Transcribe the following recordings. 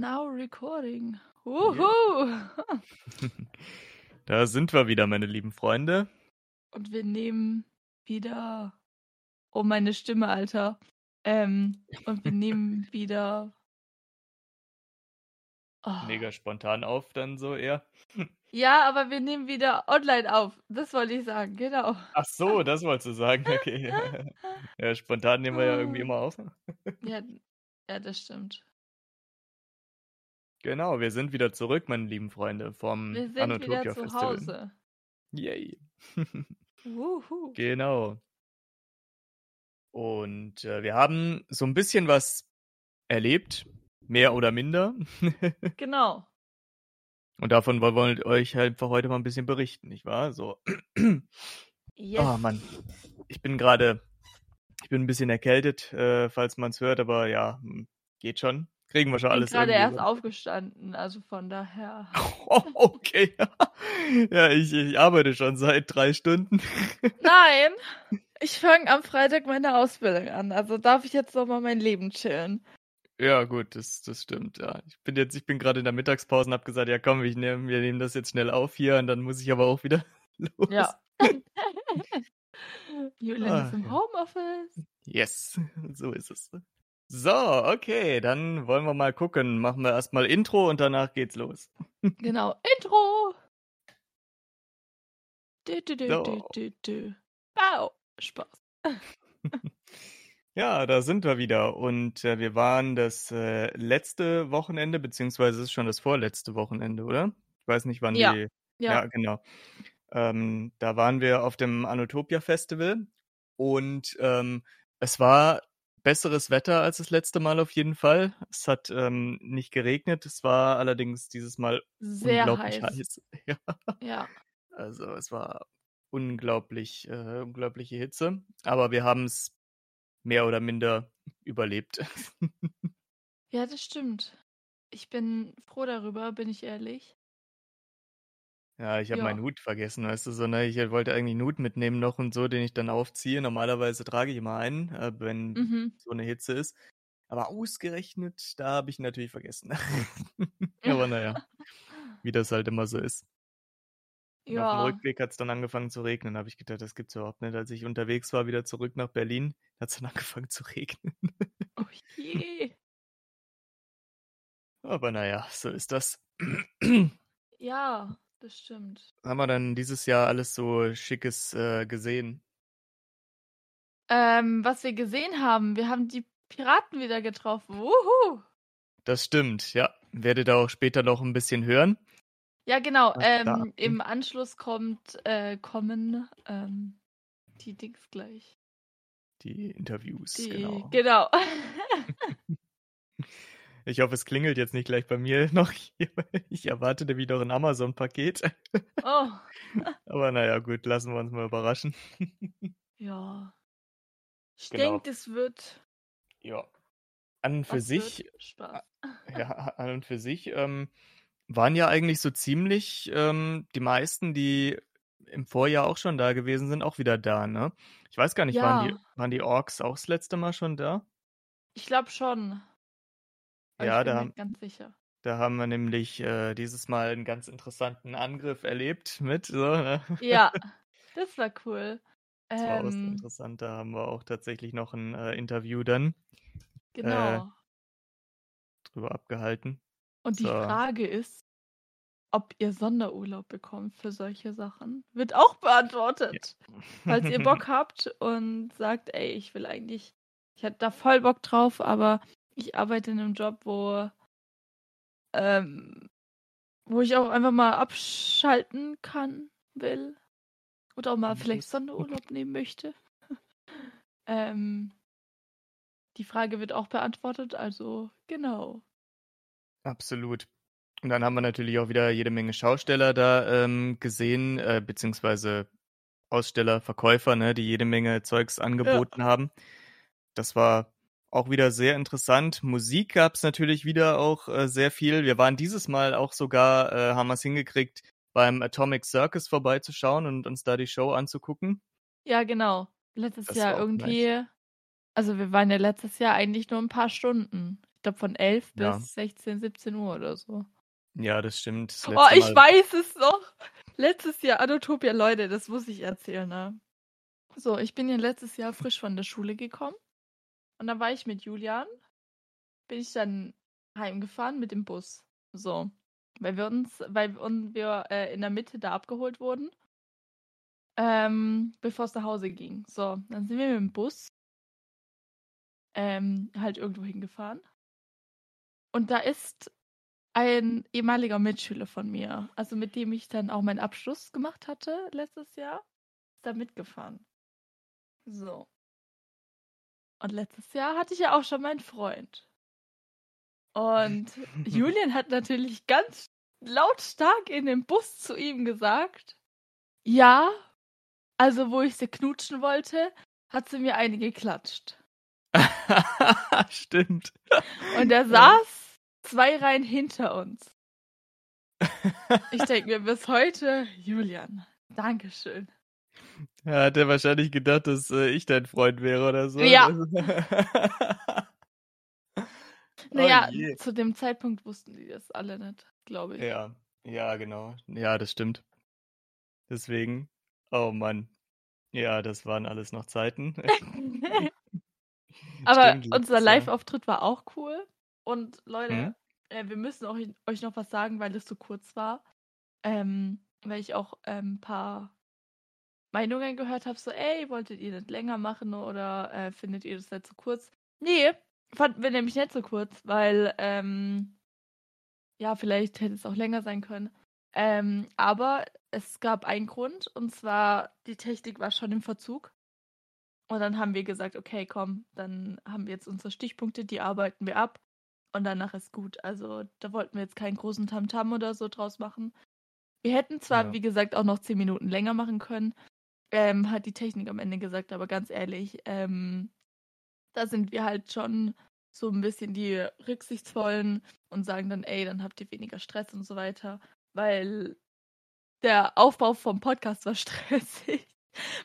now recording. Wuhu! Da sind wir wieder, meine lieben Freunde. Und wir nehmen wieder. Oh, meine Stimme, Alter. Ähm, und wir nehmen wieder. Oh. Mega spontan auf, dann so eher. Ja, aber wir nehmen wieder online auf. Das wollte ich sagen, genau. Ach so, das wolltest du sagen, okay. Ja, spontan nehmen wir ja irgendwie immer auf. Ja, ja das stimmt. Genau, wir sind wieder zurück, meine lieben Freunde, vom Wir sind Anotopia wieder zu Festival. Hause. Yay. Wuhu. Genau. Und äh, wir haben so ein bisschen was erlebt, mehr oder minder. Genau. Und davon wollen wir euch halt einfach heute mal ein bisschen berichten, nicht wahr? So. Yes. Oh Mann, ich bin gerade, ich bin ein bisschen erkältet, äh, falls man es hört, aber ja, hm, geht schon. Kriegen wir schon ich bin alles gerade erst über- aufgestanden, also von daher. Oh, okay. ja, ich, ich arbeite schon seit drei Stunden. Nein! Ich fange am Freitag meine Ausbildung an, also darf ich jetzt noch mal mein Leben chillen. Ja, gut, das, das stimmt, ja. Ich bin jetzt, ich bin gerade in der Mittagspause und habe gesagt, ja komm, ich nehm, wir nehmen das jetzt schnell auf hier und dann muss ich aber auch wieder los. Ja. Julian Ah, ist im ja. Homeoffice. Yes, so ist es. So, okay, dann wollen wir mal gucken. Machen wir erstmal Intro und danach geht's los. Genau. Intro! Du, du, du, So. du, du. Wow. Spaß. Ja, da sind wir wieder und äh, wir waren das äh, letzte Wochenende, beziehungsweise es ist schon das vorletzte Wochenende, oder? Ich weiß nicht, wann Ja, die. Ja. Ja, genau. Ähm, da waren wir auf dem Anotopia Festival und ähm, es war besseres Wetter als das letzte Mal auf jeden Fall. Es hat ähm, nicht geregnet, es war allerdings dieses Mal Sehr unglaublich heiß. heiß. Ja, Ja. also es war unglaublich, äh, unglaubliche Hitze, aber wir haben es mehr oder minder überlebt. Ja, das stimmt. Ich bin froh darüber, bin ich ehrlich. Ja, ich habe Ja. meinen Hut vergessen, weißt du, so, ne? Ich wollte eigentlich einen Hut mitnehmen noch und so, den ich dann aufziehe. Normalerweise trage ich immer einen, äh, wenn Mhm. so eine Hitze ist. Aber ausgerechnet, da habe ich ihn natürlich vergessen. Aber naja, wie das halt immer so ist. Und auf dem Ja. Rückweg hat es dann angefangen zu regnen. habe ich gedacht, das gibt's überhaupt nicht. Als ich unterwegs war, wieder zurück nach Berlin, hat es dann angefangen zu regnen. Oh je. Aber naja, so ist das. Ja, das stimmt. Haben wir dann dieses Jahr alles so Schickes äh, gesehen? Ähm, was wir gesehen haben, wir haben die Piraten wieder getroffen. Wuhu! Das stimmt, ja. Werdet ihr auch später noch ein bisschen hören. Ja, genau. Ähm. Im Anschluss kommt, äh, kommen ähm, die Dings gleich. Die Interviews, Die, genau. genau. Ich hoffe, es klingelt jetzt nicht gleich bei mir noch. hier, Ich erwarte nämlich noch ein Amazon-Paket. oh, Aber naja, gut, lassen wir uns mal überraschen. ja. Ich Genau. denke, es wird. Ja. An und für sich, Spaß. ja, an und für sich ähm, waren ja eigentlich so ziemlich ähm, die meisten, die im Vorjahr auch schon da gewesen sind, auch wieder da, ne? Ich weiß gar nicht, waren, die, Ja. waren die Orks auch das letzte Mal schon da? Ich glaube schon. Aber Ja, ich bin da mir haben- ganz sicher. Da haben wir nämlich äh, dieses Mal einen ganz interessanten Angriff erlebt mit. So, ne? Ja, das war cool. Das war auch Ähm, interessant. Da haben wir auch tatsächlich noch ein äh, Interview dann genau. drüber abgehalten. Und die so. Frage ist, ob ihr Sonderurlaub bekommt für solche Sachen. Wird auch beantwortet. Falls ihr Bock habt und sagt, ey, ich will eigentlich, ich hätte da voll Bock drauf, aber ich arbeite in einem Job, wo, ähm, wo ich auch einfach mal abschalten kann, will. Oder auch mal Mhm. vielleicht Sonderurlaub nehmen möchte. ähm, die Frage wird auch beantwortet, also genau. Absolut. Und dann haben wir natürlich auch wieder jede Menge Schausteller da ähm, gesehen, äh, beziehungsweise Aussteller, Verkäufer, ne, die jede Menge Zeugs angeboten haben. Das war auch wieder sehr interessant. Musik gab es natürlich wieder auch äh, sehr viel. Wir waren dieses Mal auch sogar, äh, haben wir es hingekriegt, beim Atomic Circus vorbeizuschauen und uns da die Show anzugucken. Ja, genau. Letztes Das Jahr irgendwie. Also wir waren ja letztes Jahr eigentlich nur ein paar Stunden. Ich glaube von 11 Ja. bis 16, 17 Uhr oder so. Ja, das stimmt. Das Oh, ich Mal weiß es noch. Letztes Jahr Anotopia, Leute, das muss ich erzählen, ne? So, ich bin ja letztes Jahr frisch von der Schule gekommen. Und dann war ich mit Julian. Bin ich dann heimgefahren mit dem Bus. So. Weil wir uns, weil wir äh, in der Mitte da abgeholt wurden. Ähm, bevor es nach Hause ging. So, dann sind wir mit dem Bus ähm, halt irgendwo hingefahren. Und da ist ein ehemaliger Mitschüler von mir, also mit dem ich dann auch meinen Abschluss gemacht hatte letztes Jahr, ist da mitgefahren. So. Und letztes Jahr hatte ich ja auch schon meinen Freund. Und Julian hat natürlich ganz lautstark in dem Bus zu ihm gesagt, ja, also wo ich sie knutschen wollte, hat sie mir eine geklatscht. Stimmt. Und er saß zwei Reihen hinter uns. Ich denke mir bis heute, Julian, Dankeschön. Ja, hat er wahrscheinlich gedacht, dass äh, ich dein Freund wäre oder so. Ja. oh Naja, je. zu dem Zeitpunkt wussten die das alle nicht, glaube ich. Ja, ja, genau. Ja, das stimmt. Deswegen, oh Mann. Ja, das waren alles noch Zeiten. Aber Stimmt, unser. Live-Auftritt war auch cool. Und Leute, Mhm. äh, wir müssen auch, euch noch was sagen, weil es so kurz war. Ähm, weil ich auch ein ähm, paar Meinungen gehört habe, so, ey, wolltet ihr das länger machen oder äh, findet ihr das nicht so kurz? Nee, fanden wir nämlich nicht so kurz, weil, ähm, ja, vielleicht hätte es auch länger sein können. Ähm, aber es gab einen Grund, und zwar, die Technik war schon im Verzug. Und dann haben wir gesagt, okay, komm, dann haben wir jetzt unsere Stichpunkte, die arbeiten wir ab. Und danach ist gut. Also da wollten wir jetzt keinen großen Tamtam oder so draus machen. Wir hätten zwar, Ja. wie gesagt, auch noch zehn Minuten länger machen können, ähm, hat die Technik am Ende gesagt, aber ganz ehrlich, ähm, da sind wir halt schon so ein bisschen die Rücksichtsvollen und sagen dann, ey, dann habt ihr weniger Stress und so weiter, weil der Aufbau vom Podcast war stressig,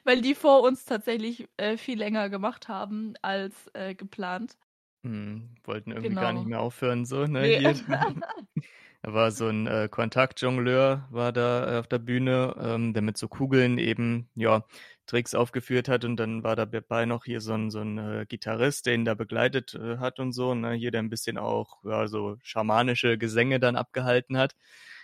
weil die vor uns tatsächlich äh, viel länger gemacht haben als äh, geplant. Hm, wollten irgendwie gar nicht Genau. mehr aufhören, so, ne? Nee. Da war so ein äh, Kontaktjongleur, war da äh, auf der Bühne, ähm, der mit so Kugeln eben, ja, Tricks aufgeführt hat und dann war dabei noch hier so ein, so ein äh, Gitarrist, der ihn da begleitet äh, hat und so, ne? Hier, der ein bisschen auch, ja, so schamanische Gesänge dann abgehalten hat.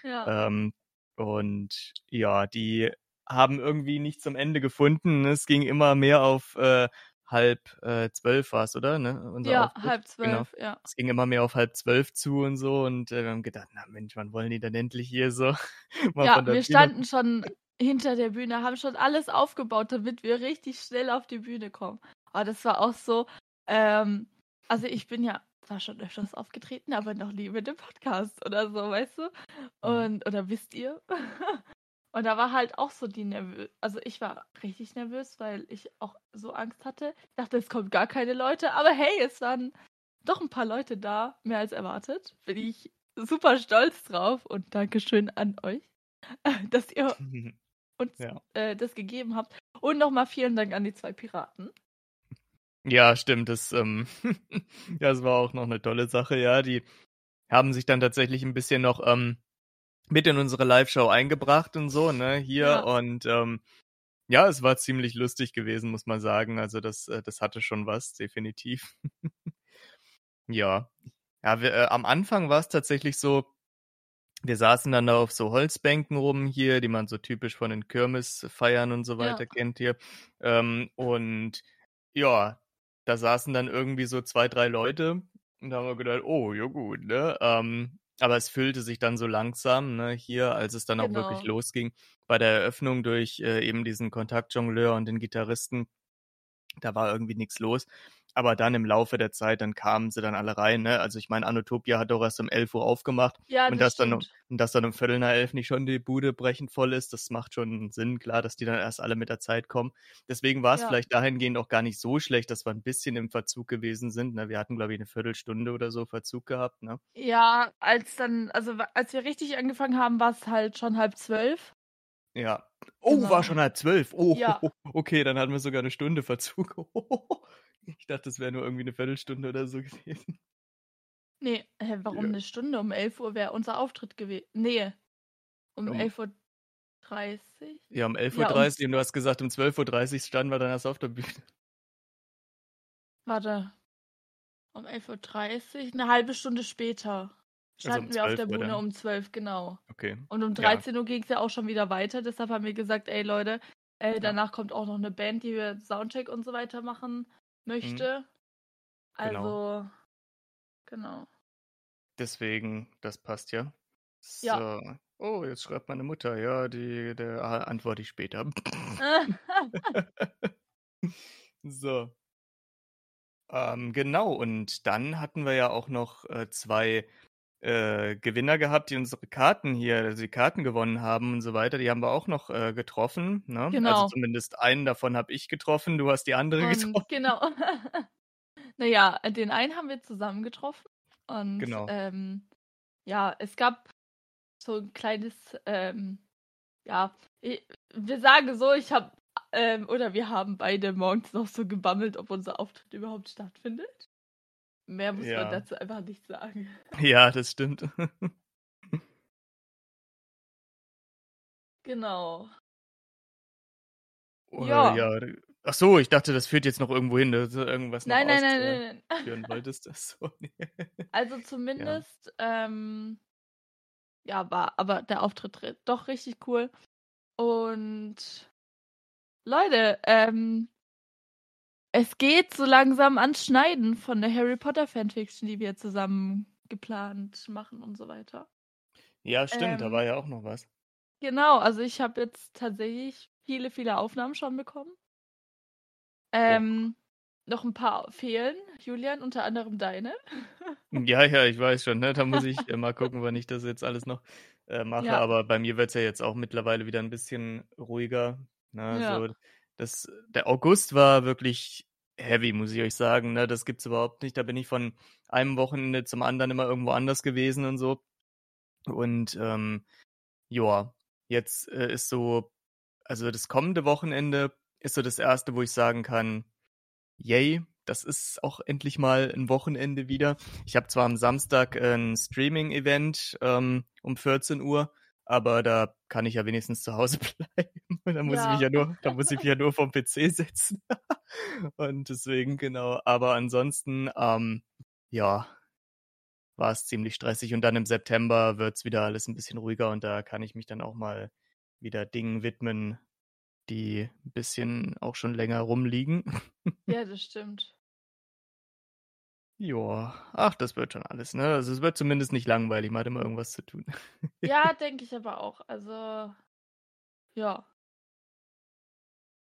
ja. Ähm, und ja, die haben irgendwie nicht zum Ende gefunden. Es ging immer mehr auf äh, halb äh, zwölf war es, oder? Ne? Unser ja, Auftritt. halb Genau. zwölf, ja. Es ging immer mehr auf halb zwölf zu und so und äh, wir haben gedacht, na Mensch, wann wollen die denn endlich hier so Ja, wir Bühne- standen schon hinter der Bühne, haben schon alles aufgebaut, damit wir richtig schnell auf die Bühne kommen. Aber das war auch so, ähm, also ich bin ja zwar schon öfters aufgetreten, aber noch nie mit dem Podcast oder so, weißt du? Und, oder wisst ihr? Und da war halt auch so die nervös, also ich war richtig nervös, weil ich auch so Angst hatte. Ich dachte, es kommen gar keine Leute, aber hey, es waren doch ein paar Leute da, mehr als erwartet. Bin ich super stolz drauf und Dankeschön an euch, dass ihr uns Ja. äh, das gegeben habt. Und nochmal vielen Dank an die zwei Piraten. Ja, stimmt. Das, ähm, ja, das war auch noch eine tolle Sache, ja. Die haben sich dann tatsächlich ein bisschen noch ähm, mit in unsere Live-Show eingebracht und so, ne, hier. Ja. Und ähm, ja, es war ziemlich lustig gewesen, muss man sagen. Also das, äh, das hatte schon was, definitiv. ja. Ja, wir, äh, am Anfang war es tatsächlich so, wir saßen dann da auf so Holzbänken rum hier, die man so typisch von den Kirmesfeiern und so Ja. weiter kennt hier. Ähm, und ja, da saßen dann irgendwie so zwei, drei Leute und da haben wir gedacht, oh, ja gut, ne? Ähm, aber es füllte sich dann so langsam, ne, hier, als es dann auch wirklich Genau. losging. Bei der Eröffnung durch äh, eben diesen Kontaktjongleur und den Gitarristen, da war irgendwie nichts los. Aber dann im Laufe der Zeit, dann kamen sie dann alle rein, ne? Also ich meine, Anotopia hat doch erst um 11 Uhr aufgemacht Ja, und das das dann um, stimmt. und dass dann um Viertel nach elf nicht schon die Bude brechend voll ist, das macht schon Sinn, klar, dass die dann erst alle mit der Zeit kommen. Deswegen war es Ja. vielleicht dahingehend auch gar nicht so schlecht, dass wir ein bisschen im Verzug gewesen sind. Ne? Wir hatten, glaube ich, eine Viertelstunde oder so Verzug gehabt. Ne? Ja, als dann, also als wir richtig angefangen haben, war es halt schon halb zwölf. Ja. Oh, Genau. war schon halb zwölf. Oh, Ja. okay, dann hatten wir sogar eine Stunde Verzug. Ich dachte, das wäre nur irgendwie eine Viertelstunde oder so gewesen. Nee, hä, warum Ja. eine Stunde? Um 11 Uhr wäre unser Auftritt gewesen. Nee, um Um 11.30 Uhr. Ja, um Ja, 11:30 und du hast gesagt, um 12:30 standen wir dann erst auf der Bühne. Warte. Um 11.30 Uhr, eine halbe Stunde später. Also um Standen wir auf 12 der Uhr Bühne dann. um 12, genau. Okay. Und um Ja. 13 Uhr ging es ja auch schon wieder weiter. Deshalb haben wir gesagt, ey Leute, äh, Ja. danach kommt auch noch eine Band, die wir Soundcheck und so weiter machen möchte. Mhm. Genau. Also, genau. Deswegen, das passt ja. Ja. So. Oh, jetzt schreibt meine Mutter. Ja, die, der ah, antworte ich später. So. Ähm, genau, und dann hatten wir ja auch noch äh, zwei äh, Gewinner gehabt, die unsere Karten hier, also die Karten gewonnen haben und so weiter. Die haben wir auch noch äh, getroffen. Ne? Also Genau. zumindest einen davon habe ich getroffen, du hast die andere Und getroffen. genau. naja, den einen haben wir zusammen getroffen. Und Genau. ähm, ja, es gab so ein kleines, ähm, ja, ich, wir sagen so, ich habe, ähm, oder wir haben beide morgens noch so gebammelt, ob unser Auftritt überhaupt stattfindet. Mehr muss Ja. man dazu einfach nicht sagen. Ja, das stimmt. Genau. Oder Ja. ja. Ach so, ich dachte, das führt jetzt noch irgendwo hin, dass du irgendwas noch Nein, nein, nein, nein, nein. wolltest. Ach so. Also zumindest, ähm, ja, war aber der Auftritt ri- doch richtig cool. Und Leute, ähm, es geht so langsam ans Schneiden von der Harry Potter Fanfiction, die wir zusammen geplant machen und so weiter. Ja, stimmt, da Ähm, war ja auch noch was. Genau, also ich habe jetzt tatsächlich viele, viele Aufnahmen schon bekommen. Ähm, noch ein paar fehlen, Julian, unter anderem deine. Ja, ja, ich weiß schon, ne? Da muss ich äh, mal gucken, wann ich das jetzt alles noch äh, mache. Ja. Aber bei mir wird es ja jetzt auch mittlerweile wieder ein bisschen ruhiger. Ne? Ja. So, das, der August war wirklich heavy, muss ich euch sagen. Ne? Das gibt's überhaupt nicht. Da bin ich von einem Wochenende zum anderen immer irgendwo anders gewesen und so. Und ähm, ja, jetzt äh, ist so, also das kommende Wochenende ist so das erste, wo ich sagen kann, yay, das ist auch endlich mal ein Wochenende wieder. Ich habe zwar am Samstag ein Streaming-Event ähm, um 14 Uhr, aber da kann ich ja wenigstens zu Hause bleiben. da muss ich mich Ja. ja nur, da muss ich mich ja nur vom PC setzen. Und deswegen, genau. Aber ansonsten, ähm, ja, war es ziemlich stressig. Und dann im September wird's wieder alles ein bisschen ruhiger und da kann ich mich dann auch mal wieder Dingen widmen, die ein bisschen auch schon länger rumliegen. Ja, das stimmt. Ja, ach, das wird schon alles, ne? Also es wird zumindest nicht langweilig, man hat immer irgendwas zu tun. Ja, denke ich aber auch. Also, ja.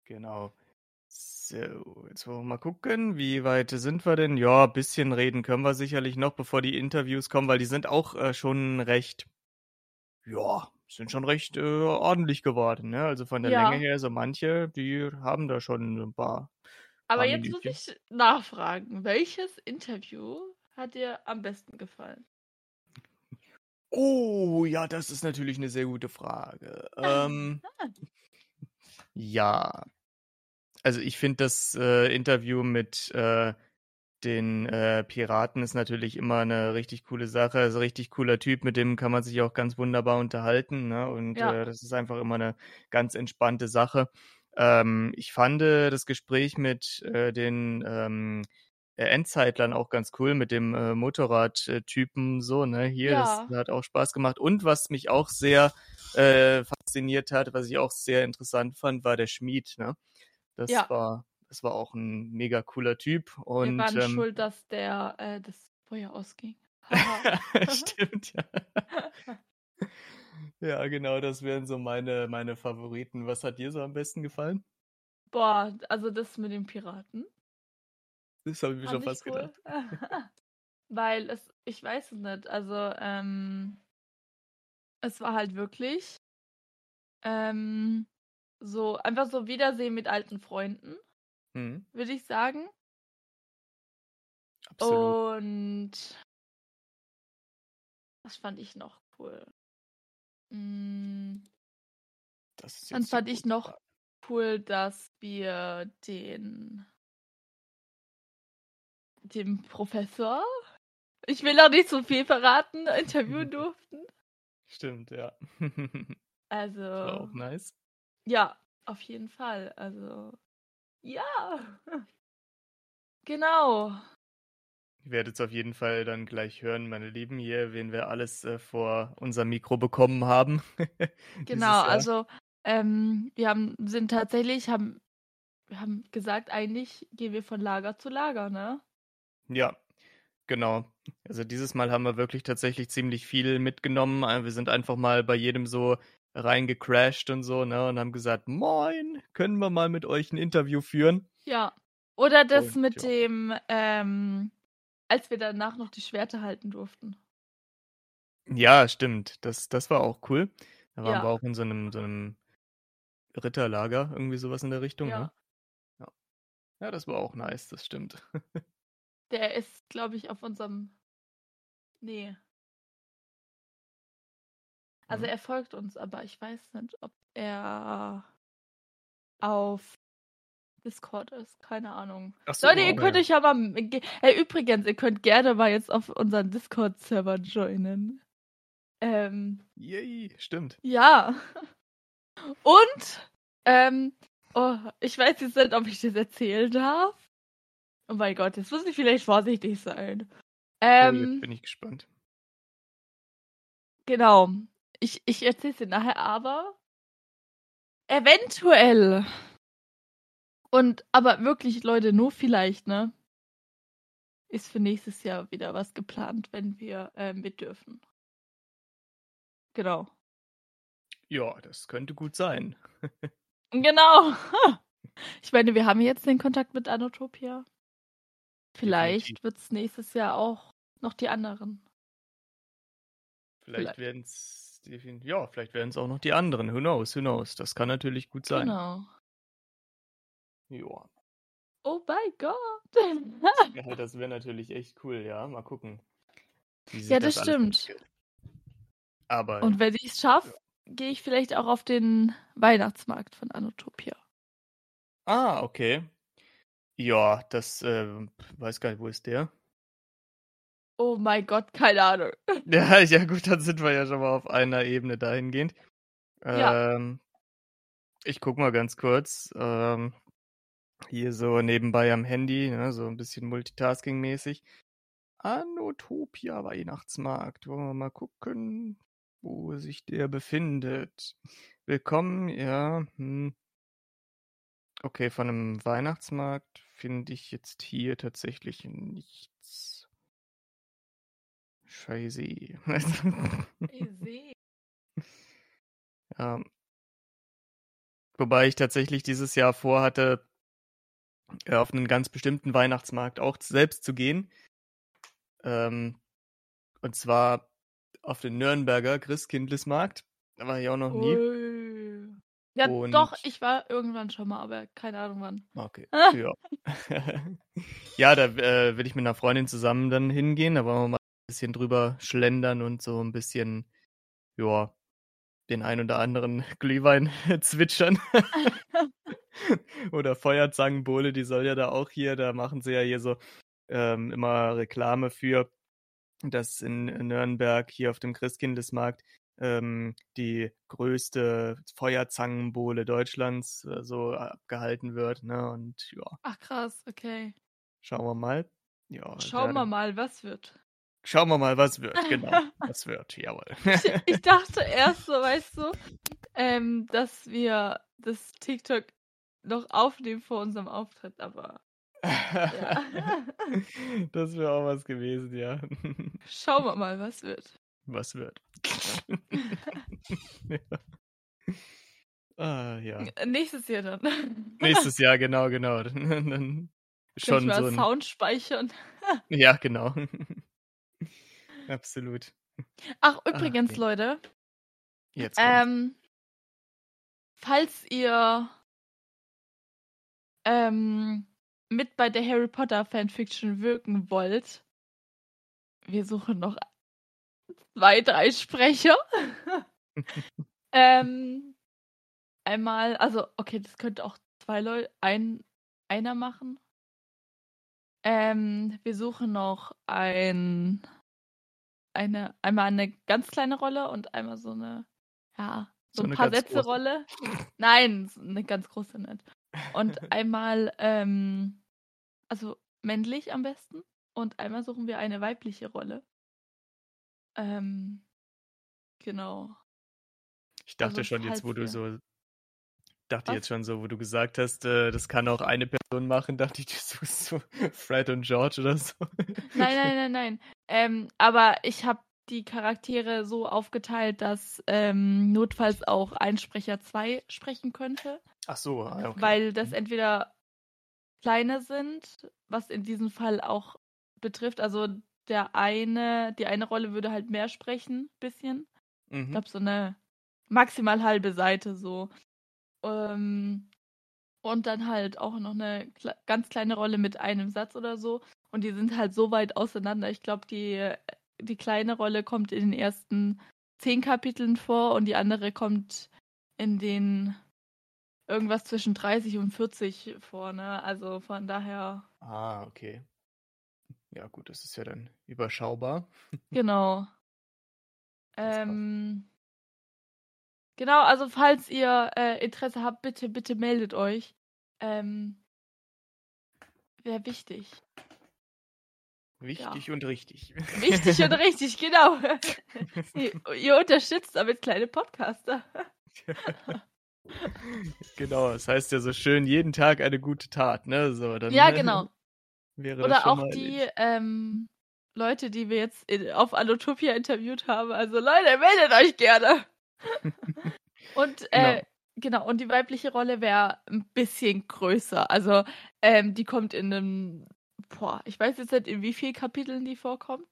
Genau. So, jetzt wollen wir mal gucken, wie weit sind wir denn? Ja, ein bisschen reden können wir sicherlich noch, bevor die Interviews kommen, weil die sind auch äh, schon recht, ja, sind schon recht äh, ordentlich geworden, ne? Also von der Ja. Länge her, so manche, die haben da schon ein paar. Aber jetzt muss Minütchen. ich nachfragen, welches Interview hat dir am besten gefallen? Oh, ja, das ist natürlich eine sehr gute Frage. Ähm, ja, also ich finde das äh, Interview mit äh, den äh, Piraten ist natürlich immer eine richtig coole Sache. Also richtig cooler Typ, mit dem kann man sich auch ganz wunderbar unterhalten. Ne? Und Ja. äh, das ist einfach immer eine ganz entspannte Sache. Ähm, ich fand äh, das Gespräch mit äh, den ähm, äh, Endzeitlern auch ganz cool, mit dem äh, Motorradtypen so, ne? Hier, Ja. das hat auch Spaß gemacht. Und was mich auch sehr äh, fasziniert hat, was ich auch sehr interessant fand, war der Schmied, ne? Das Ja. war, das war auch ein mega cooler Typ. Wir Und waren ähm, schuld, dass der äh, das Feuer ausging. Stimmt, ja. Ja, genau, das wären so meine, meine Favoriten. Was hat dir so am besten gefallen? Boah, also das mit den Piraten. Das habe ich mir schon Fand ich fast gedacht. Weil es, ich weiß es nicht, also ähm, es war halt wirklich ähm, so einfach so Wiedersehen mit alten Freunden, Mhm, würde ich sagen. absolut. Und was fand ich noch cool? Ist Dann fand ich noch cool, dass wir den dem Professor Ich will auch nicht so viel verraten, interviewen durften. Stimmt, ja. Also. War auch nice. Ja, auf jeden Fall. Also. Ja. Genau. Ihr werdet es auf jeden Fall dann gleich hören, meine Lieben, hier, wen wir alles äh, vor unser Mikro bekommen haben. Genau, also ähm, wir haben, sind tatsächlich, haben, wir haben gesagt, eigentlich gehen wir von Lager zu Lager, ne? Ja, genau. Also dieses Mal haben wir wirklich tatsächlich ziemlich viel mitgenommen. Äh, Wir sind einfach mal bei jedem so reingecrashed und so, ne? Und haben gesagt, moin, können wir mal mit euch ein Interview führen? Ja. Oder das Und, mit ja. dem, ähm, als wir danach noch die Schwerter halten durften. Ja, stimmt. Das, das war auch cool. Da waren Ja. wir auch in so einem, so einem Ritterlager, irgendwie sowas in der Richtung, Ja. ne? Ja. Ja, das war auch nice, das stimmt. Der ist, glaube ich, auf unserem. Nee. Also Mhm. er folgt uns, aber ich weiß nicht, ob er auf Discord ist. Keine Ahnung. So, Leute, ihr oh, könnt ja. euch ja mal. Äh, übrigens, ihr könnt gerne mal jetzt auf unseren Discord-Server joinen. Ähm, Yay, stimmt. ja. Und, ähm, oh, ich weiß jetzt nicht, ob ich das erzählen darf. Oh mein Gott, jetzt muss ich vielleicht vorsichtig sein. Oh, Ähm, jetzt bin ich gespannt. Genau. Ich, ich erzähle es dir nachher, aber eventuell. Und aber wirklich, Leute, nur vielleicht, ne? Ist für nächstes Jahr wieder was geplant, wenn wir äh, mit dürfen. Genau. Ja, das könnte gut sein. Genau. Ich meine, wir haben jetzt den Kontakt mit Anotopia. Vielleicht wird es nächstes Jahr auch noch die anderen. Vielleicht Vielleicht. werden es ja, vielleicht werden es auch noch die anderen. Who knows, who knows. Das kann natürlich gut sein. Genau. Ja. Oh mein Gott. ja das wäre natürlich echt cool, ja. Mal gucken. Ja, das alles stimmt. Aber Und wenn ich es schaffe, gehe ich vielleicht auch auf den Weihnachtsmarkt von Anotopia. Ah, okay. Ja, das äh, weiß gar nicht, wo ist der? Oh mein Gott, keine Ahnung. Ja, ja gut, dann sind wir ja schon mal auf einer Ebene dahingehend. Ja. Ähm, ich guck mal ganz kurz. Ähm, hier so nebenbei am Handy, ne, so ein bisschen Multitasking-mäßig. Anotopia Weihnachtsmarkt. Wollen wir mal gucken, wo sich der befindet. Willkommen, ja. Hm. Okay, von einem Weihnachtsmarkt finde ich jetzt hier tatsächlich nichts. Scheiße. Ja. Wobei ich tatsächlich dieses Jahr vorhatte, äh, auf einen ganz bestimmten Weihnachtsmarkt auch selbst zu gehen. Ähm, und zwar auf den Nürnberger Christkindlesmarkt. Da war ich auch noch nie. Ui. Ja, Und- doch, ich war irgendwann schon mal, aber keine Ahnung wann. Okay, ja. ja, da äh, will ich mit einer Freundin zusammen dann hingehen. Da wollen wir mal ein bisschen drüber schlendern und so ein bisschen, ja, den ein oder anderen Glühwein zwitschern. oder Feuerzangenbowle, die soll ja da auch hier, da machen sie ja hier so ähm, immer Reklame für, dass in Nürnberg hier auf dem Christkindlesmarkt ähm, die größte Feuerzangenbowle Deutschlands äh, so abgehalten wird. Ne? Und ja, Ach krass, okay. schauen wir mal. Ja, Schauen wir mal, was wird. Schauen wir mal, was wird. Genau, was wird. Jawohl. Ich, ich dachte erst so, weißt du, ähm, dass wir das TikTok noch aufnehmen vor unserem Auftritt, aber ja. Das wäre auch was gewesen, ja. Schauen wir mal, was wird. Was wird? ja. Ah, ja. Nächstes Jahr dann. Nächstes Jahr, genau, genau. Dann Schon so ein. Sound speichern. Ja, genau. Absolut. Ach, übrigens, okay. Leute, Jetzt ähm, falls ihr ähm, mit bei der Harry Potter Fanfiction wirken wollt, wir suchen noch zwei, drei Sprecher. ähm, einmal, also, okay, das könnte auch zwei Leute, ein, einer machen. Ähm, wir suchen noch ein, eine, einmal eine ganz kleine Rolle und einmal so eine, ja, so, So ein eine paar Sätze. Rolle. Nein, so eine ganz große nicht. Und einmal, ähm, also männlich am besten. Und einmal suchen wir eine weibliche Rolle. Ähm, genau. Ich dachte Also, schon jetzt, wo du so, dachte Was? jetzt schon so, wo du gesagt hast, äh, das kann auch eine Person machen, dachte ich, du suchst so Fred und George oder so. Nein, nein, nein, nein. Ähm, aber ich habe die Charaktere so aufgeteilt, dass ähm, notfalls auch ein Sprecher zwei sprechen könnte. Ach so, ah, okay. Weil das Mhm. entweder kleine sind, was in diesem Fall auch betrifft. Also der eine, die eine Rolle würde halt mehr sprechen, bisschen. Ich Mhm. glaube, so eine maximal halbe Seite so. Ähm, und dann halt auch noch eine kle ganz kleine Rolle mit einem Satz oder so. Und die sind halt so weit auseinander. Ich glaube, die, die kleine Rolle kommt in den ersten zehn Kapiteln vor und die andere kommt in den irgendwas zwischen 30 und 40 vor, ne? Also von daher, Ah, okay. Ja, gut, das ist ja dann überschaubar. genau. Ähm, genau, also falls ihr äh, Interesse habt, bitte, bitte meldet euch. Ähm, Wäre wichtig. Wichtig und richtig. Wichtig und richtig, genau. ihr, ihr unterstützt damit kleine Podcaster. genau, das heißt ja so schön, jeden Tag eine gute Tat, ne? So, dann Ja, genau. Oder auch die ähm, Leute, die wir jetzt in, auf Allotopia interviewt haben. Also Leute, meldet euch gerne. und äh, genau, und die weibliche Rolle wäre ein bisschen größer. Also ähm, die kommt in einem, boah, ich weiß jetzt nicht, in wie vielen Kapiteln die vorkommt,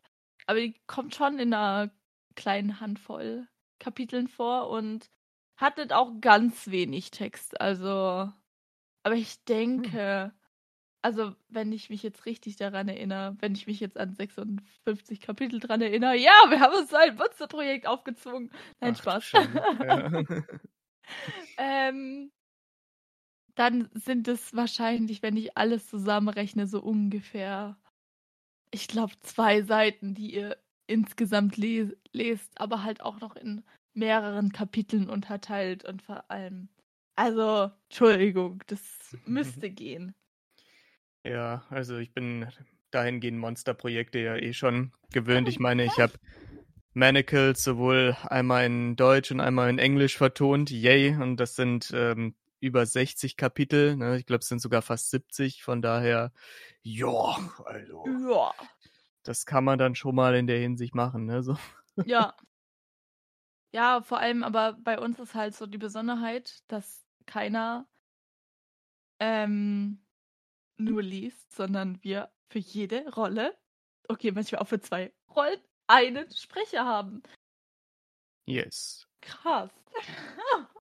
aber die kommt schon in einer kleinen Handvoll Kapiteln vor und hat nicht auch ganz wenig Text. Also, aber ich denke, also wenn ich mich jetzt richtig daran erinnere, wenn ich mich jetzt an 56 Kapitel dran erinnere, ja, wir haben uns so ein Monsterprojekt aufgezwungen. Nein, Ach, Spaß. Ja. ähm, dann sind es wahrscheinlich, wenn ich alles zusammenrechne, so ungefähr, ich glaube, zwei Seiten, die ihr insgesamt les lest, aber halt auch noch in mehreren Kapiteln unterteilt und vor allem. Also, Entschuldigung, das müsste gehen. Ja, also ich bin dahingehend Monsterprojekte ja eh schon gewöhnt. Ich meine, ich habe Manacles sowohl einmal in Deutsch und einmal in Englisch vertont. Yay! Und das sind ähm, über 60 Kapitel. Ne? Ich glaube, es sind sogar fast 70. Von daher, ja, also Ja. das kann man dann schon mal in der Hinsicht machen. Ne? So. Ja. Ja, vor allem aber bei uns ist halt so die Besonderheit, dass keiner ähm, nur liest, sondern wir für jede Rolle, okay, manchmal auch für zwei Rollen, einen Sprecher haben. Yes. Krass.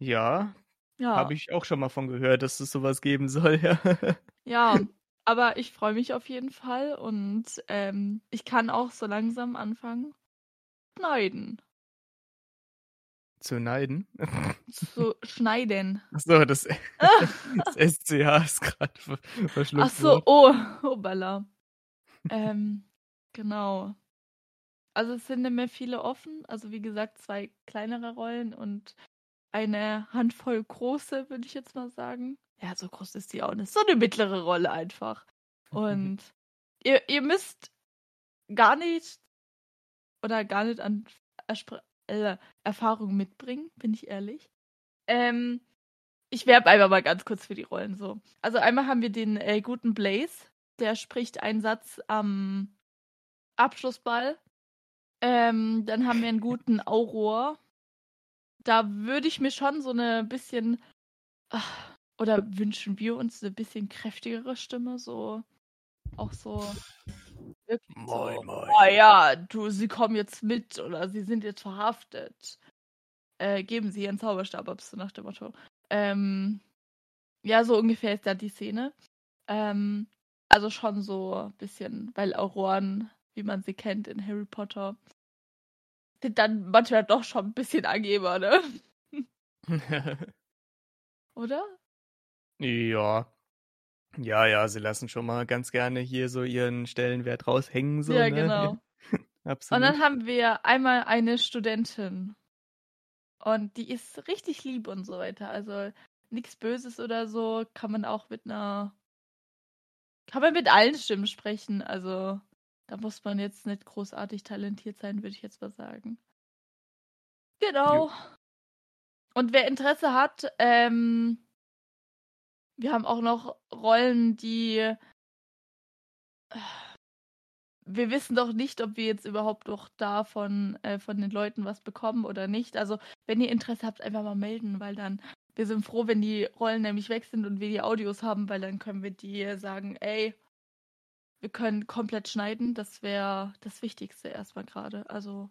Ja, Ja. habe ich auch schon mal von gehört, dass es sowas geben soll. Ja. Ja, aber ich freue mich auf jeden Fall und ähm, ich kann auch so langsam anfangen schneiden. Zu neiden. Zu schneiden. Achso, das, das SCH ist gerade ver verschluckt Ach so, worden. oh, oh Balla. ähm, genau. Also es sind nicht mehr viele offen. Also wie gesagt, zwei kleinere Rollen und eine Handvoll große, würde ich jetzt mal sagen. Ja, so groß ist die auch nicht. So eine mittlere Rolle einfach. Und ihr, ihr müsst gar nicht oder gar nicht an äh, Erfahrung mitbringen, bin ich ehrlich. Ähm, ich werbe einfach mal ganz kurz für die Rollen so. Also einmal haben wir den äh, guten Blaze, der spricht einen Satz am Abschlussball. Ähm, dann haben wir einen guten Auror. Da würde ich mir schon so eine bisschen ach, oder wünschen wir uns eine bisschen kräftigere Stimme, so auch so wirklich Moin, so, moin. oh ja, du, sie kommen jetzt mit oder sie sind jetzt verhaftet. Äh, geben sie ihren Zauberstab ab, so nach dem Motto. Ähm, ja, so ungefähr ist da die Szene. Ähm, also schon so ein bisschen, weil Auroren, wie man sie kennt in Harry Potter, sind dann manchmal doch schon ein bisschen Angeber, ne? Oder? ja. Ja, ja, sie lassen schon mal ganz gerne hier so ihren Stellenwert raushängen, so, Ja, ne? genau. Und Absolut. dann haben wir einmal eine Studentin. Und die ist richtig lieb und so weiter. Also nichts Böses oder so. Kann man auch mit einer. Kann man mit allen Stimmen sprechen. Also da muss man jetzt nicht großartig talentiert sein, würde ich jetzt mal sagen. Genau. Und wer Interesse hat, ähm, wir haben auch noch Rollen, die. äh, Wir wissen doch nicht, ob wir jetzt überhaupt noch davon äh, von den Leuten was bekommen oder nicht. Also, wenn ihr Interesse habt, einfach mal melden, weil dann wir sind froh, wenn die Rollen nämlich weg sind und wir die Audios haben, weil dann können wir die sagen, ey, wir können komplett schneiden. Das wäre das Wichtigste erstmal gerade. Also,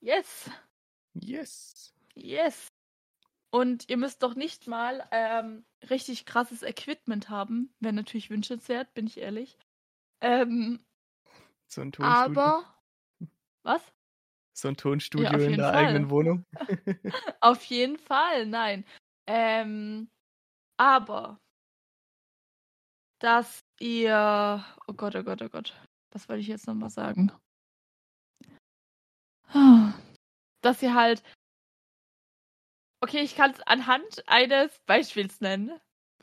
yes. Yes. Yes. Und ihr müsst doch nicht mal ähm, richtig krasses Equipment haben. Wäre natürlich wünschenswert, bin ich ehrlich. Ähm, So ein Tonstudio. aber. Was? So ein Tonstudio Ja, in der Fall. eigenen Wohnung. Auf jeden Fall, nein. Ähm, aber. Dass ihr. Oh Gott, oh Gott, oh Gott. Was wollte ich jetzt nochmal sagen? Dass ihr halt. Okay, ich kann es anhand eines Beispiels nennen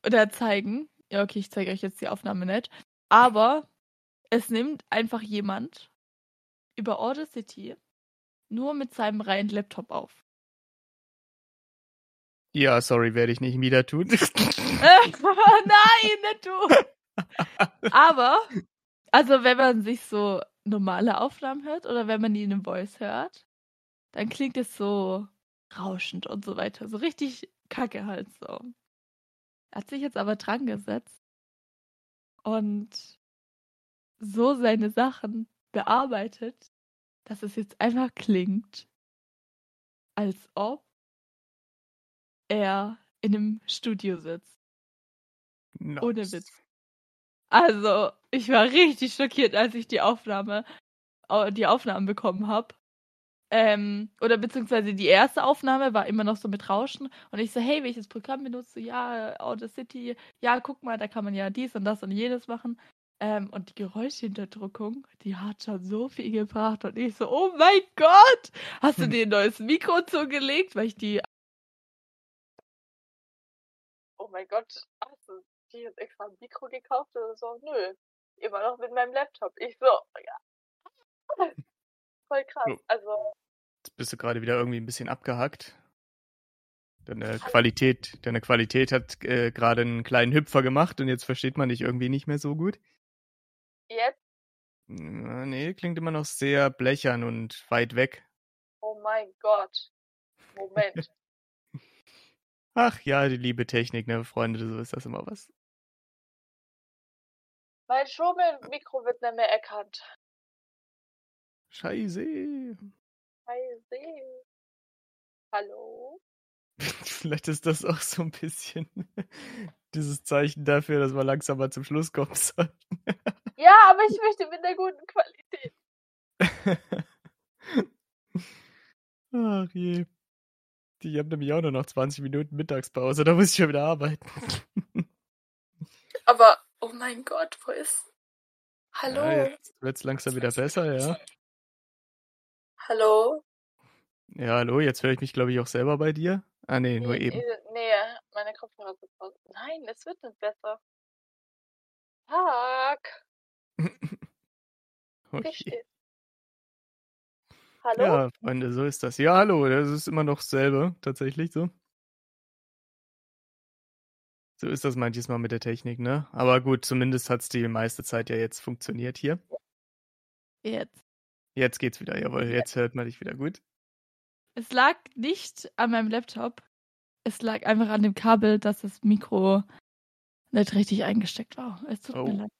oder zeigen. Ja, okay, ich zeige euch jetzt die Aufnahme nicht. Aber es nimmt einfach jemand über Audacity nur mit seinem reinen Laptop auf. Ja, sorry, werde ich nicht wieder tun. Nein, nicht du. Aber, also wenn man sich so normale Aufnahmen hört oder wenn man die in einem Voice hört, dann klingt es so rauschend und so weiter. So richtig kacke halt so. Er hat sich jetzt aber dran gesetzt und so seine Sachen bearbeitet, dass es jetzt einfach klingt, als ob er in einem Studio sitzt. Ohne Nice. Witz. Also, ich war richtig schockiert, als ich die Aufnahme, au- die Aufnahmen bekommen habe. Ähm, oder beziehungsweise die erste Aufnahme war immer noch so mit Rauschen. Und ich so, hey, welches Programm benutzt du? Ja, Audacity. Ja, guck mal, da kann man ja dies und das und jenes machen. Ähm, und die Geräuschhinterdrückung, die hat schon so viel gebracht. Und ich so, oh mein Gott, hast du dir ein neues Mikro zugelegt? Weil ich die. Oh mein Gott, hast du dir jetzt extra ein Mikro gekauft oder so? Nö, immer noch mit meinem Laptop. Ich so, ja. Voll krass. Jo. Also, Jetzt bist du gerade wieder irgendwie ein bisschen abgehackt. Deine Qualität, deine Qualität hat äh, gerade einen kleinen Hüpfer gemacht und jetzt versteht man dich irgendwie nicht mehr so gut. jetzt? Ja, nee, klingt immer noch sehr blechern und weit weg. Oh mein Gott. Moment. Ach ja, die liebe Technik, ne, Freunde, so ist das immer was. mein Schummelmikro wird nicht mehr erkannt. Scheiße. Scheiße. Hallo? Vielleicht ist das auch so ein bisschen dieses Zeichen dafür, dass wir langsam mal zum Schluss kommen sollten. Ja, aber ich möchte mit einer guten Qualität. Ach je. Ich habe nämlich auch nur noch 20 Minuten Mittagspause, da muss ich schon wieder arbeiten. Aber, oh mein Gott, wo ist. Hallo? Ja, jetzt wird's langsam wieder besser, ja. Hallo? Ja, hallo, jetzt höre ich mich, glaube ich, auch selber bei dir. Ah, nee, nur eben. Nee, meine Kopfhörer sind aus. Nein, es wird nicht besser. Tag. Okay. Hallo? Ja, Freunde, so ist das. Ja, hallo, das ist immer noch dasselbe, tatsächlich so. So ist das manches Mal mit der Technik, ne? Aber gut, zumindest hat's die meiste Zeit ja jetzt funktioniert hier. Jetzt. Jetzt geht's wieder, jawohl, jetzt hört man dich wieder gut. Es lag nicht an meinem Laptop. Es lag einfach an dem Kabel, dass das Mikro nicht richtig eingesteckt war. Es tut Oh. mir leid.